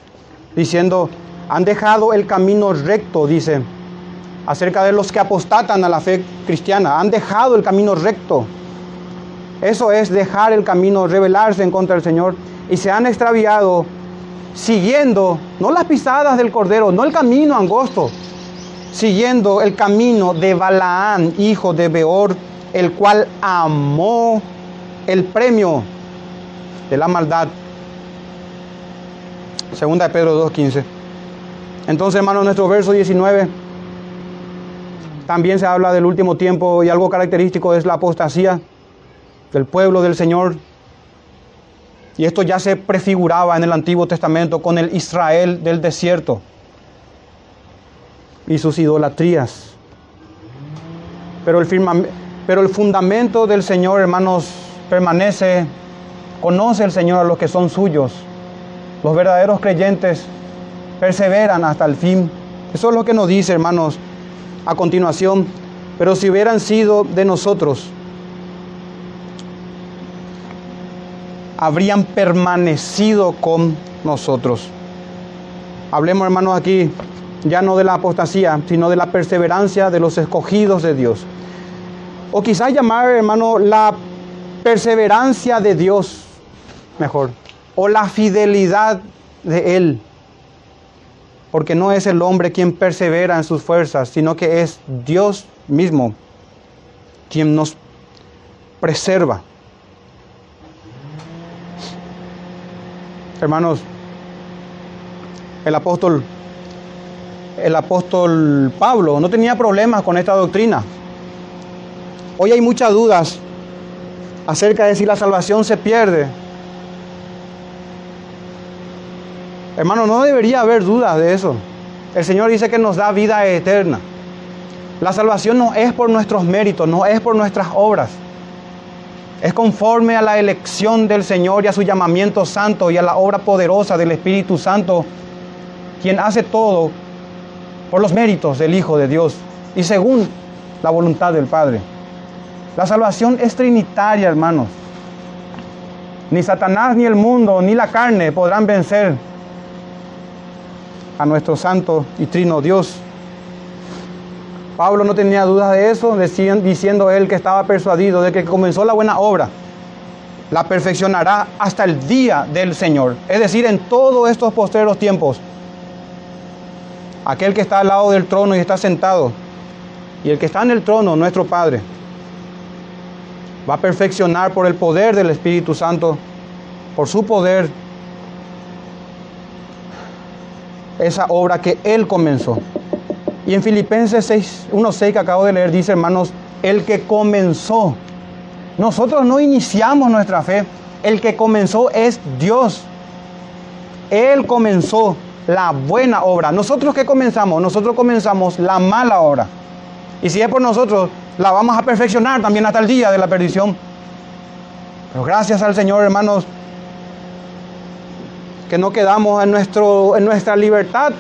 diciendo, han dejado el camino recto, dice, acerca de los que apostatan a la fe cristiana, han dejado el camino recto. Eso es dejar el camino, rebelarse en contra del Señor y se han extraviado siguiendo no las pisadas del Cordero, no el camino angosto, siguiendo el camino de Balaán, hijo de Beor, el cual amó el premio de la maldad. Segunda de Pedro 2.15. Entonces, hermanos, nuestro verso 19 también se habla del último tiempo y algo característico es la apostasía del pueblo del Señor y esto ya se prefiguraba en el Antiguo Testamento con el Israel del desierto y sus idolatrías. Pero el, fundamento del Señor, hermanos, permanece, conoce el Señor a los que son suyos. Los verdaderos creyentes perseveran hasta el fin. Eso es lo que nos dice, hermanos, a continuación. Pero si hubieran sido de nosotros, habrían permanecido con nosotros. Hablemos, hermanos, aquí ya no de la apostasía, sino de la perseverancia de los escogidos de Dios. O quizás llamar, hermano, la perseverancia de Dios, mejor, o la fidelidad de Él. Porque no es el hombre quien persevera en sus fuerzas, sino que es Dios mismo quien nos preserva. Hermanos, el apóstol, el apóstol Pablo no tenía problemas con esta doctrina. Hoy hay muchas dudas acerca de si la salvación se pierde. Hermano, no debería haber dudas de eso. El Señor dice que nos da vida eterna. La salvación no es por nuestros méritos, no es por nuestras obras. Es conforme a la elección del Señor y a su llamamiento santo y a la obra poderosa del Espíritu Santo, quien hace todo por los méritos del Hijo de Dios y según la voluntad del Padre. La salvación es trinitaria, hermanos. Ni Satanás, ni el mundo, ni la carne podrán vencer a nuestro santo y trino Dios. Pablo no tenía dudas de eso, diciendo él que estaba persuadido de que comenzó la buena obra, la perfeccionará hasta el día del Señor. Es decir, en todos estos postreros tiempos, aquel que está al lado del trono y está sentado, y el que está en el trono, nuestro Padre, va a perfeccionar por el poder del Espíritu Santo, por su poder, esa obra que Él comenzó. Y en Filipenses 6, 1.6 que acabo de leer dice, hermanos, el que comenzó. Nosotros no iniciamos nuestra fe. El que comenzó es Dios. Él comenzó la buena obra. Nosotros que comenzamos, nosotros comenzamos la mala obra. Y si es por nosotros, la vamos a perfeccionar también hasta el día de la perdición. Pero gracias al Señor, hermanos, que no quedamos en, nuestro, en nuestra libertad,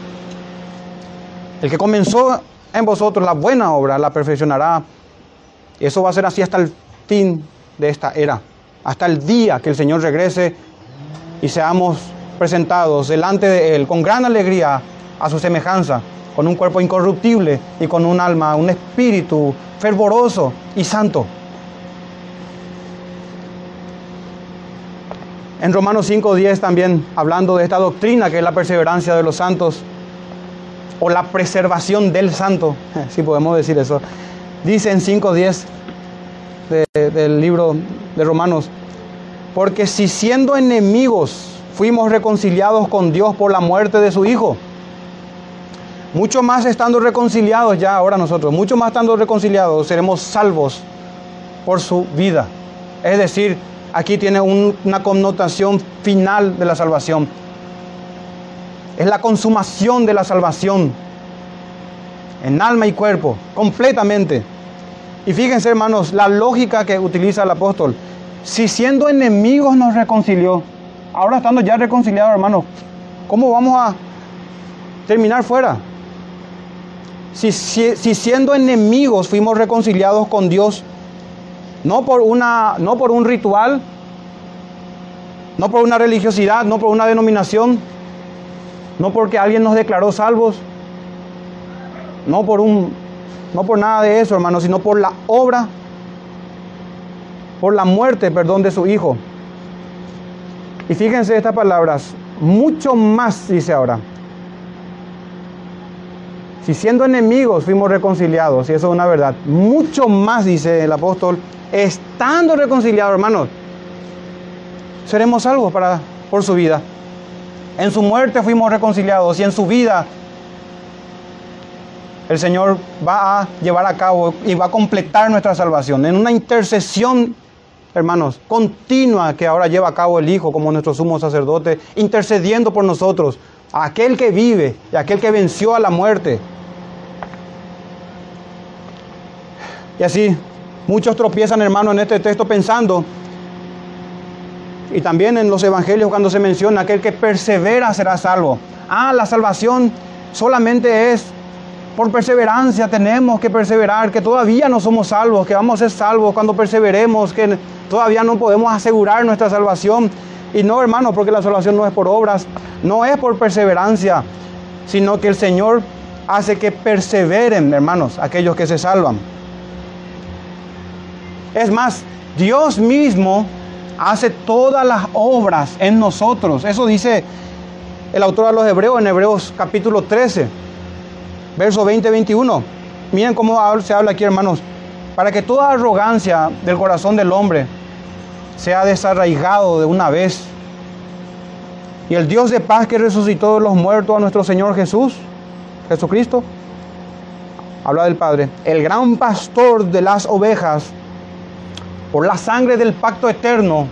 el que comenzó en vosotros la buena obra la perfeccionará. Y eso va a ser así hasta el fin de esta era, hasta el día que el Señor regrese y seamos presentados delante de Él con gran alegría a su semejanza, con un cuerpo incorruptible y con un alma, un espíritu fervoroso y santo. En Romanos 5.10 también, hablando de esta doctrina que es la perseverancia de los santos, o la preservación del santo, si podemos decir eso. Dice en 5.10 del libro de Romanos, porque si siendo enemigos fuimos reconciliados con Dios por la muerte de su Hijo, mucho más estando reconciliados ya ahora nosotros, mucho más estando reconciliados, seremos salvos por su vida. Es decir, aquí tiene una connotación final de la salvación Es la consumación de la salvación. En alma y cuerpo, completamente. Y fíjense, hermanos, la lógica que utiliza el apóstol. Si siendo enemigos nos reconcilió, ahora estando ya reconciliados, hermanos, ¿cómo vamos a terminar fuera? Si, si, siendo enemigos fuimos reconciliados con Dios, no por, una, no por un ritual, no por una religiosidad, no por una denominación, no porque alguien nos declaró salvos, no por un no por nada de eso, hermano, sino por la obra, por la muerte, perdón, de su Hijo. Y fíjense estas palabras, mucho más, dice ahora. Si siendo enemigos fuimos reconciliados, y eso es una verdad, mucho más, dice el apóstol, estando reconciliados, hermanos, seremos salvos para, por su vida. En su muerte fuimos reconciliados y en su vida el Señor va a llevar a cabo y va a completar nuestra salvación. En una intercesión, hermanos, continua que ahora lleva a cabo el Hijo como nuestro sumo sacerdote, intercediendo por nosotros, aquel que vive y aquel que venció a la muerte. Y así, muchos tropiezan, hermanos, en este texto pensando, y también en los evangelios cuando se menciona, aquel que persevera será salvo. Ah, la salvación solamente es por perseverancia tenemos que perseverar, que todavía no somos salvos, que vamos a ser salvos cuando perseveremos, que todavía no podemos asegurar nuestra salvación. Y no, hermanos, porque la salvación no es por obras, no es por perseverancia, sino que el Señor hace que perseveren, hermanos, aquellos que se salvan. Es más, Dios mismo hace todas las obras en nosotros. Eso dice el autor de los Hebreos en Hebreos capítulo 13 verso 20-21. Miren cómo se habla aquí, hermanos. Para que toda arrogancia del corazón del hombre sea desarraigado de una vez. Y el Dios de paz que resucitó de los muertos a nuestro Señor Jesús, Jesucristo, habla del Padre, el gran pastor de las ovejas, la sangre del pacto eterno,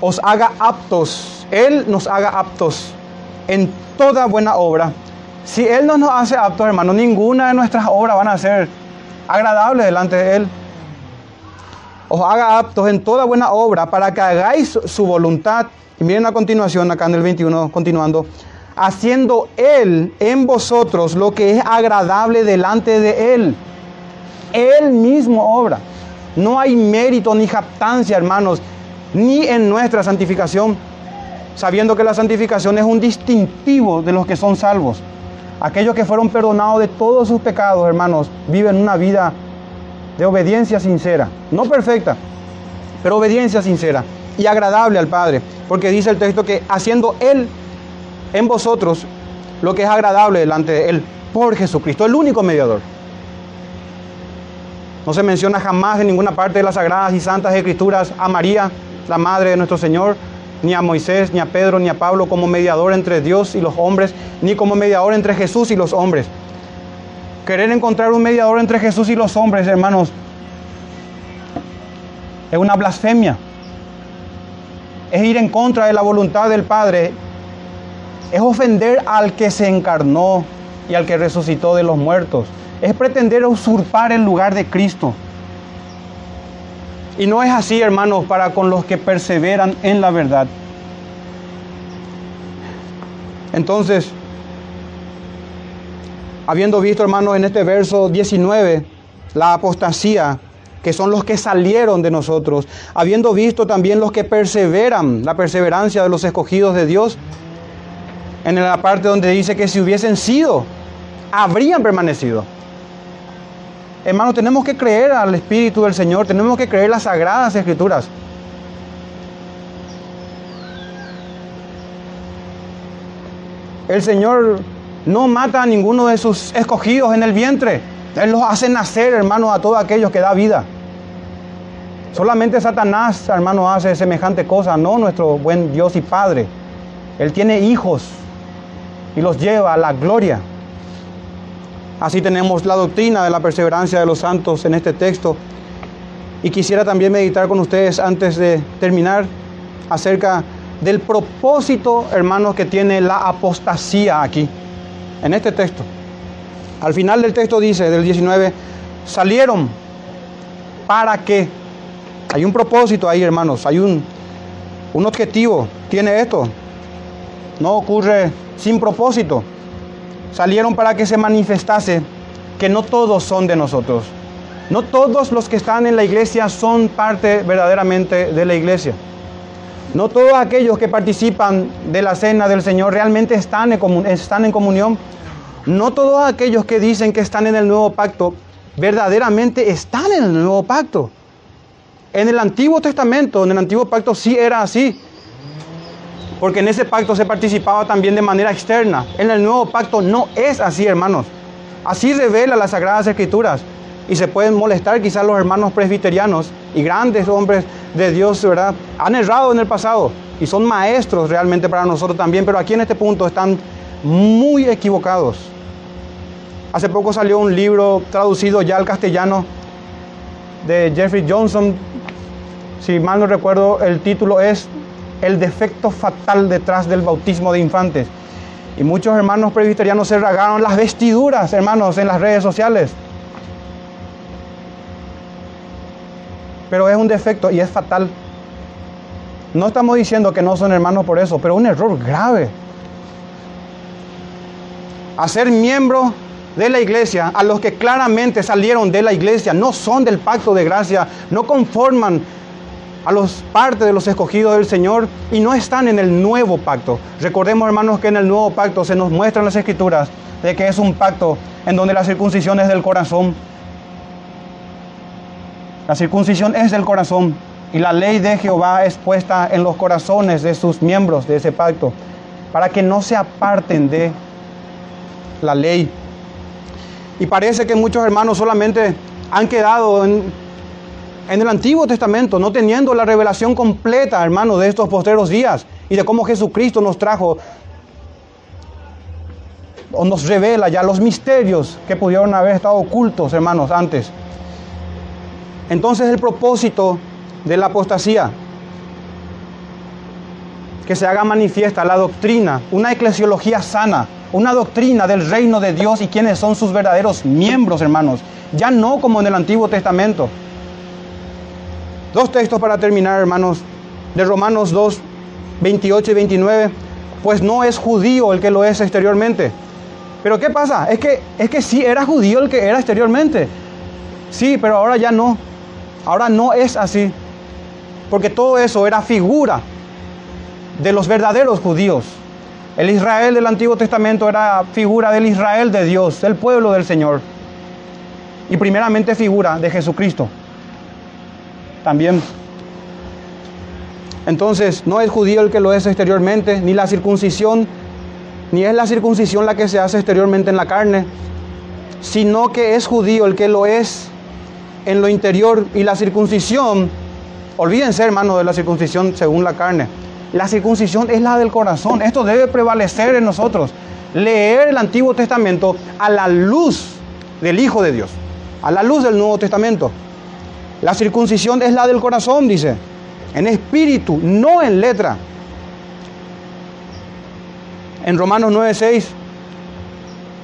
os haga aptos, Él nos haga aptos en toda buena obra si Él no nos hace aptos, hermano, ninguna de nuestras obras van a ser agradables delante de Él. Os haga aptos en toda buena obra para que hagáis su voluntad. Y miren a continuación, acá en el 21, continuando. Haciendo Él en vosotros lo que es agradable delante de Él. Él mismo obra. No hay mérito ni jactancia, hermanos, ni en nuestra santificación, sabiendo que la santificación es un distintivo de los que son salvos. Aquellos que fueron perdonados de todos sus pecados, hermanos, viven una vida de obediencia sincera, no perfecta, pero obediencia sincera y agradable al Padre, porque dice el texto que haciendo Él en vosotros lo que es agradable delante de Él por Jesucristo, el único mediador. No se menciona jamás en ninguna parte de las sagradas y santas escrituras a María, la madre de nuestro Señor, ni a Moisés, ni a Pedro, ni a Pablo como mediador entre Dios y los hombres, ni como mediador entre Jesús y los hombres. Querer encontrar un mediador entre Jesús y los hombres, hermanos, es una blasfemia. Es ir en contra de la voluntad del Padre. Es ofender al que se encarnó y al que resucitó de los muertos. Es pretender usurpar el lugar de Cristo. Y no es así, hermanos, para con los que perseveran en la verdad. Entonces, habiendo visto, hermanos, en este verso 19, la apostasía, que son los que salieron de nosotros, habiendo visto también los que perseveran, la perseverancia de los escogidos de Dios, en la parte donde dice que si hubiesen sido, habrían permanecido. Hermanos, tenemos que creer al Espíritu del Señor, tenemos que creer las sagradas escrituras. El Señor no mata a ninguno de sus escogidos en el vientre. Él los hace nacer, hermanos, a todos aquellos que da vida. Solamente Satanás, hermano, hace semejante cosa, no nuestro buen Dios y Padre. Él tiene hijos y los lleva a la gloria. Así tenemos la doctrina de la perseverancia de los santos en este texto. Y quisiera también meditar con ustedes antes de terminar acerca del propósito, hermanos, que tiene la apostasía aquí, en este texto. Al final del texto dice, del 19, salieron para que, hay un propósito ahí, hermanos, hay un, un objetivo, tiene esto, no ocurre sin propósito. Salieron para que se manifestase que no todos son de nosotros. No todos los que están en la iglesia son parte verdaderamente de la iglesia. No todos aquellos que participan de la cena del Señor realmente están en, comunión. No todos aquellos que dicen que están en el nuevo pacto verdaderamente están en el nuevo pacto. En el Antiguo Testamento, en el Antiguo Pacto sí era así. Porque en ese pacto se participaba también de manera externa. En el nuevo pacto no es así, hermanos. Así revela las Sagradas Escrituras. Y se pueden molestar quizás los hermanos presbiterianos y grandes hombres de Dios, ¿verdad? Han errado en el pasado y son maestros realmente para nosotros también, pero aquí en este punto están muy equivocados. Hace poco salió un libro traducido ya al castellano de Jeffrey Johnson. Si mal no recuerdo, el título es El defecto fatal detrás del bautismo de infantes. Y muchos hermanos presbiterianos se ragaron las vestiduras, hermanos, en las redes sociales. Pero es un defecto y es fatal. No estamos diciendo que no son hermanos por eso, pero un error grave. Hacer miembro de la iglesia, a los que claramente salieron de la iglesia, no son del pacto de gracia, no conforman a los parte de los escogidos del Señor y no están en el nuevo pacto. Recordemos, hermanos, que en el nuevo pacto se nos muestran las escrituras de que es un pacto en donde la circuncisión es del corazón. La circuncisión es del corazón y la ley de Jehová es puesta en los corazones de sus miembros de ese pacto para que no se aparten de la ley. Y parece que muchos hermanos solamente han quedado en en el Antiguo Testamento, no teniendo la revelación completa, hermano, de estos postreros días y de cómo Jesucristo nos trajo o nos revela ya los misterios que pudieron haber estado ocultos, hermanos, antes. Entonces el propósito de la apostasía, que se haga manifiesta la doctrina, una eclesiología sana, una doctrina del reino de Dios y quiénes son sus verdaderos miembros, hermanos, ya no como en el Antiguo Testamento. Dos textos para terminar, hermanos, de Romanos 2, 28 y 29. Pues no es judío el que lo es exteriormente. Pero ¿qué pasa? Es que, es que sí era judío el que era exteriormente. Sí, pero ahora ya no. Ahora no es así. Porque todo eso era figura de los verdaderos judíos. El Israel del Antiguo Testamento era figura del Israel de Dios, el pueblo del Señor. Y primeramente figura de Jesucristo también. Entonces, no es judío el que lo es exteriormente, ni la circuncisión, ni es la circuncisión la que se hace exteriormente en la carne, sino que es judío el que lo es en lo interior y la circuncisión, olvídense hermano de la circuncisión según la carne, la circuncisión es la del corazón, esto debe prevalecer en nosotros, leer el Antiguo Testamento a la luz del Hijo de Dios, a la luz del Nuevo Testamento. La circuncisión es la del corazón, dice, en espíritu, no en letra. En Romanos 9:6,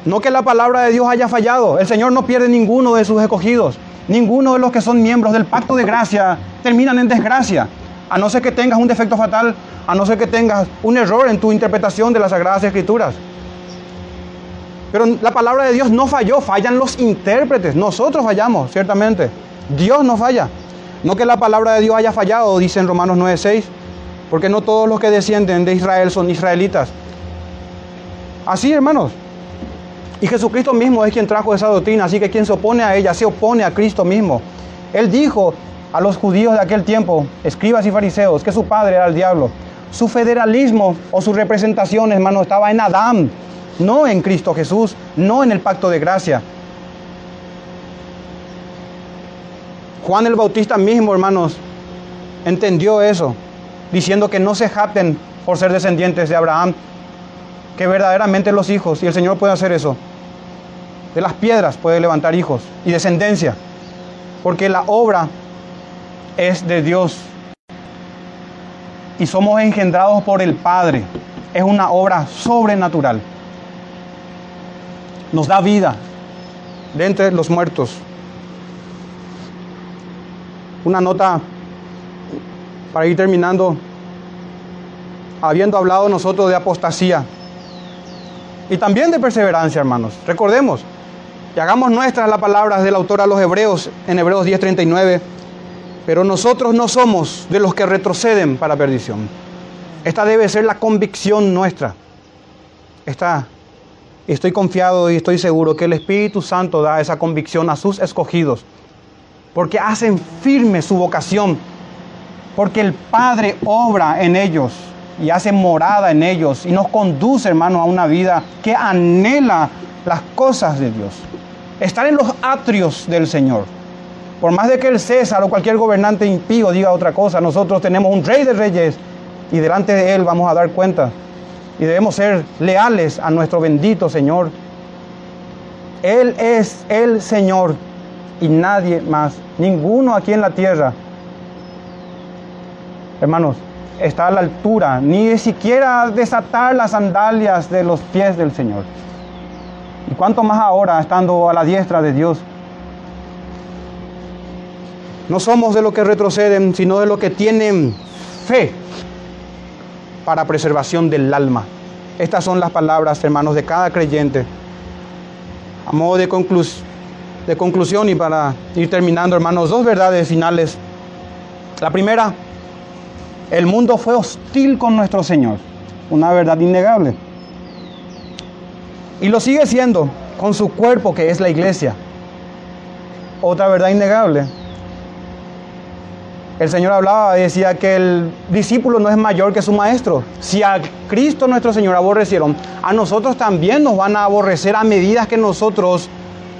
no que la palabra de Dios haya fallado, el Señor no pierde ninguno de sus escogidos, ninguno de los que son miembros del pacto de gracia terminan en desgracia, a no ser que tengas un defecto fatal, a no ser que tengas un error en tu interpretación de las Sagradas Escrituras. Pero la palabra de Dios no falló, fallan los intérpretes, nosotros fallamos, ciertamente. Dios no falla. No que la palabra de Dios haya fallado, dice en Romanos 9:6, porque no todos los que descienden de Israel son israelitas. Así, hermanos. Y Jesucristo mismo es quien trajo esa doctrina, así que quien se opone a ella se opone a Cristo mismo. Él dijo a los judíos de aquel tiempo, escribas y fariseos, que su padre era el diablo. Su federalismo o su representación, hermano, estaba en Adán, no en Cristo Jesús, no en el pacto de gracia. Juan el Bautista mismo, hermanos, entendió eso, diciendo que no se jacten por ser descendientes de Abraham, que verdaderamente los hijos, y el Señor puede hacer eso, de las piedras puede levantar hijos y descendencia, porque la obra es de Dios. y somos engendrados por el Padre. Es una obra sobrenatural. Nos da vida de entre los muertos. Una nota para ir terminando. Habiendo hablado nosotros de apostasía y también de perseverancia, hermanos. Recordemos y hagamos nuestras las palabras del autor a los Hebreos en Hebreos 10:39 pero nosotros no somos de los que retroceden para perdición. Esta debe ser la convicción nuestra. Esta, estoy confiado y estoy seguro que el Espíritu Santo da esa convicción a sus escogidos, porque hacen firme su vocación, porque el Padre obra en ellos y hace morada en ellos y nos conduce, hermano, a una vida que anhela las cosas de Dios. Estar en los atrios del Señor. Por más de que el César o cualquier gobernante impío diga otra cosa, nosotros tenemos un rey de reyes y delante de él vamos a dar cuenta. Y debemos ser leales a nuestro bendito Señor. Él es el Señor y nadie más, ninguno aquí en la tierra. Hermanos, está a la altura, ni siquiera desatar las sandalias de los pies del Señor. Y cuánto más ahora estando a la diestra de Dios. No somos de los que retroceden, sino de los que tienen fe para preservación del alma. Estas son las palabras, hermanos, de cada creyente. A modo de, de conclusión y para ir terminando, hermanos, dos verdades finales. La primera, el mundo fue hostil con nuestro Señor. Una verdad innegable. Y lo sigue siendo con su cuerpo, que es la iglesia. Otra verdad innegable el Señor hablaba y decía que el discípulo no es mayor que su maestro. Si a Cristo nuestro Señor aborrecieron, a nosotros también nos van a aborrecer a medida que nosotros,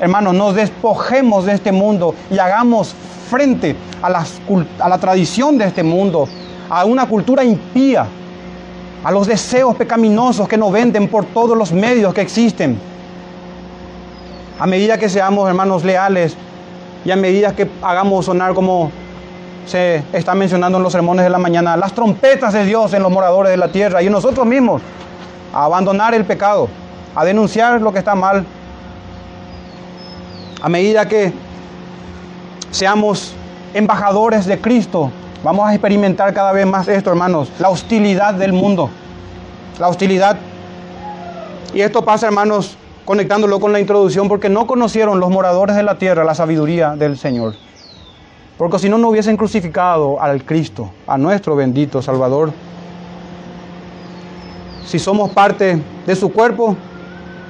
hermanos, nos despojemos de este mundo y hagamos frente a, a la tradición de este mundo, a una cultura impía, a los deseos pecaminosos que nos venden por todos los medios que existen. A medida que seamos, hermanos, leales y a medida que hagamos sonar como se está mencionando en los sermones de la mañana, las trompetas de Dios en los moradores de la tierra y en nosotros mismos, a abandonar el pecado, a denunciar lo que está mal, a medida que seamos embajadores de Cristo, vamos a experimentar cada vez más esto, hermanos, la hostilidad del mundo, la hostilidad. Y esto pasa, hermanos, conectándolo con la introducción, porque no conocieron los moradores de la tierra la sabiduría del Señor. Porque si no, no hubiesen crucificado al Cristo, a nuestro bendito Salvador. Si somos parte de su cuerpo,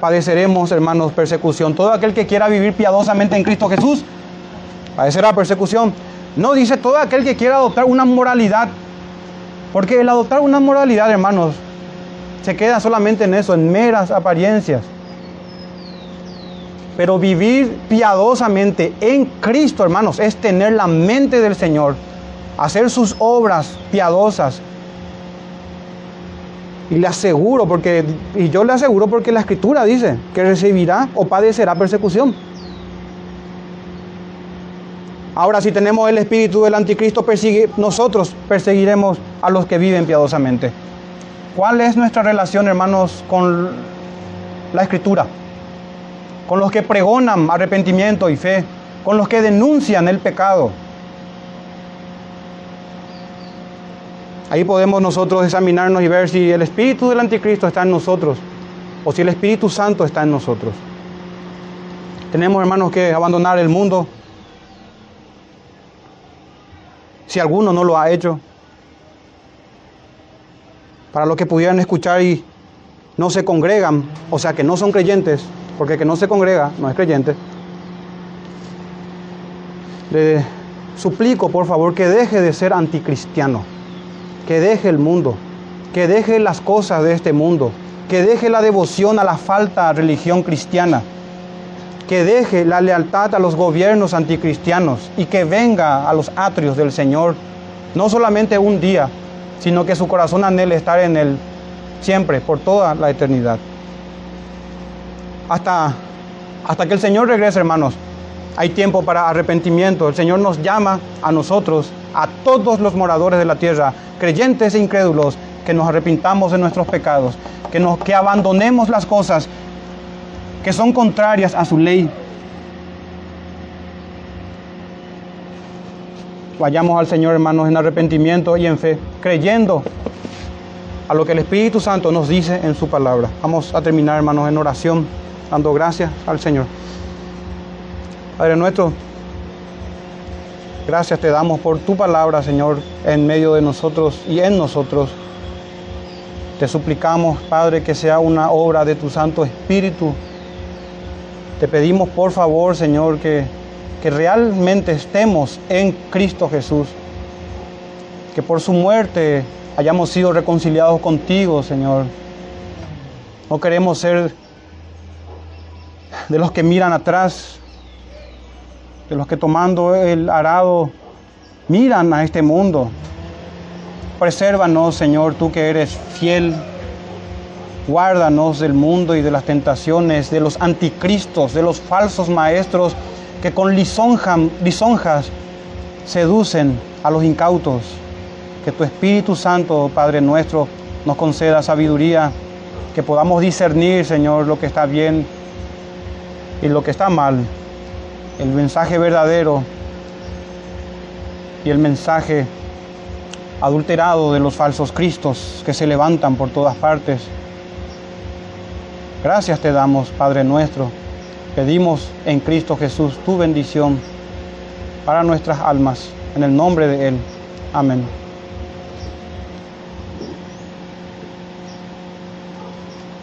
padeceremos, hermanos, persecución. Todo aquel que quiera vivir piadosamente en Cristo Jesús, padecerá persecución. No dice todo aquel que quiera adoptar una moralidad. Porque el adoptar una moralidad, hermanos, se queda solamente en eso, en meras apariencias. Pero vivir piadosamente en Cristo, hermanos, es tener la mente del Señor, hacer sus obras piadosas. Y le aseguro, porque, y yo le aseguro porque la Escritura dice que recibirá o padecerá persecución. Ahora, si tenemos el espíritu del anticristo, nosotros perseguiremos a los que viven piadosamente. ¿Cuál es nuestra relación, hermanos, con la Escritura? con los que pregonan arrepentimiento y fe, con los que denuncian el pecado. Ahí podemos nosotros examinarnos y ver si el espíritu del anticristo está en nosotros o si el Espíritu Santo está en nosotros. Tenemos hermanos que abandonar el mundo. Si alguno no lo ha hecho. Para los que pudieran escuchar y no se congregan, o sea que no son creyentes, porque el que no se congrega no es creyente, le suplico por favor que deje de ser anticristiano, que deje el mundo, que deje las cosas de este mundo, que deje la devoción a la falta de religión cristiana, que deje la lealtad a los gobiernos anticristianos y que venga a los atrios del Señor, no solamente un día, sino que su corazón anhele estar en Él siempre, por toda la eternidad hasta, hasta que el Señor regrese, hermanos. Hay tiempo para arrepentimiento. El Señor nos llama a nosotros, a todos los moradores de la tierra, creyentes e incrédulos, que nos arrepintamos de nuestros pecados, que, nos, que abandonemos las cosas que son contrarias a su ley. Vayamos al Señor, hermanos, en arrepentimiento y en fe, creyendo a lo que el Espíritu Santo nos dice en su palabra. Vamos a terminar, hermanos, en oración, dando gracias al Señor. Padre nuestro, gracias te damos por tu palabra, Señor, en medio de nosotros y en nosotros. Te suplicamos, Padre, que sea una obra de tu Santo Espíritu. Te pedimos, por favor, Señor, que, que realmente estemos en Cristo Jesús. Que por su muerte hayamos sido reconciliados contigo, Señor. No queremos ser de los que miran atrás, de los que tomando el arado miran a este mundo. Presérvanos, Señor, tú que eres fiel. Guárdanos del mundo y de las tentaciones, de los anticristos, de los falsos maestros que con lisonjas seducen a los incautos. Que tu Espíritu Santo, Padre nuestro, nos conceda sabiduría, que podamos discernir, Señor, lo que está bien y lo que está mal, el mensaje verdadero y el mensaje adulterado de los falsos cristos que se levantan por todas partes. Gracias te damos, Padre nuestro. Pedimos en Cristo Jesús tu bendición para nuestras almas, en el nombre de Él. Amén.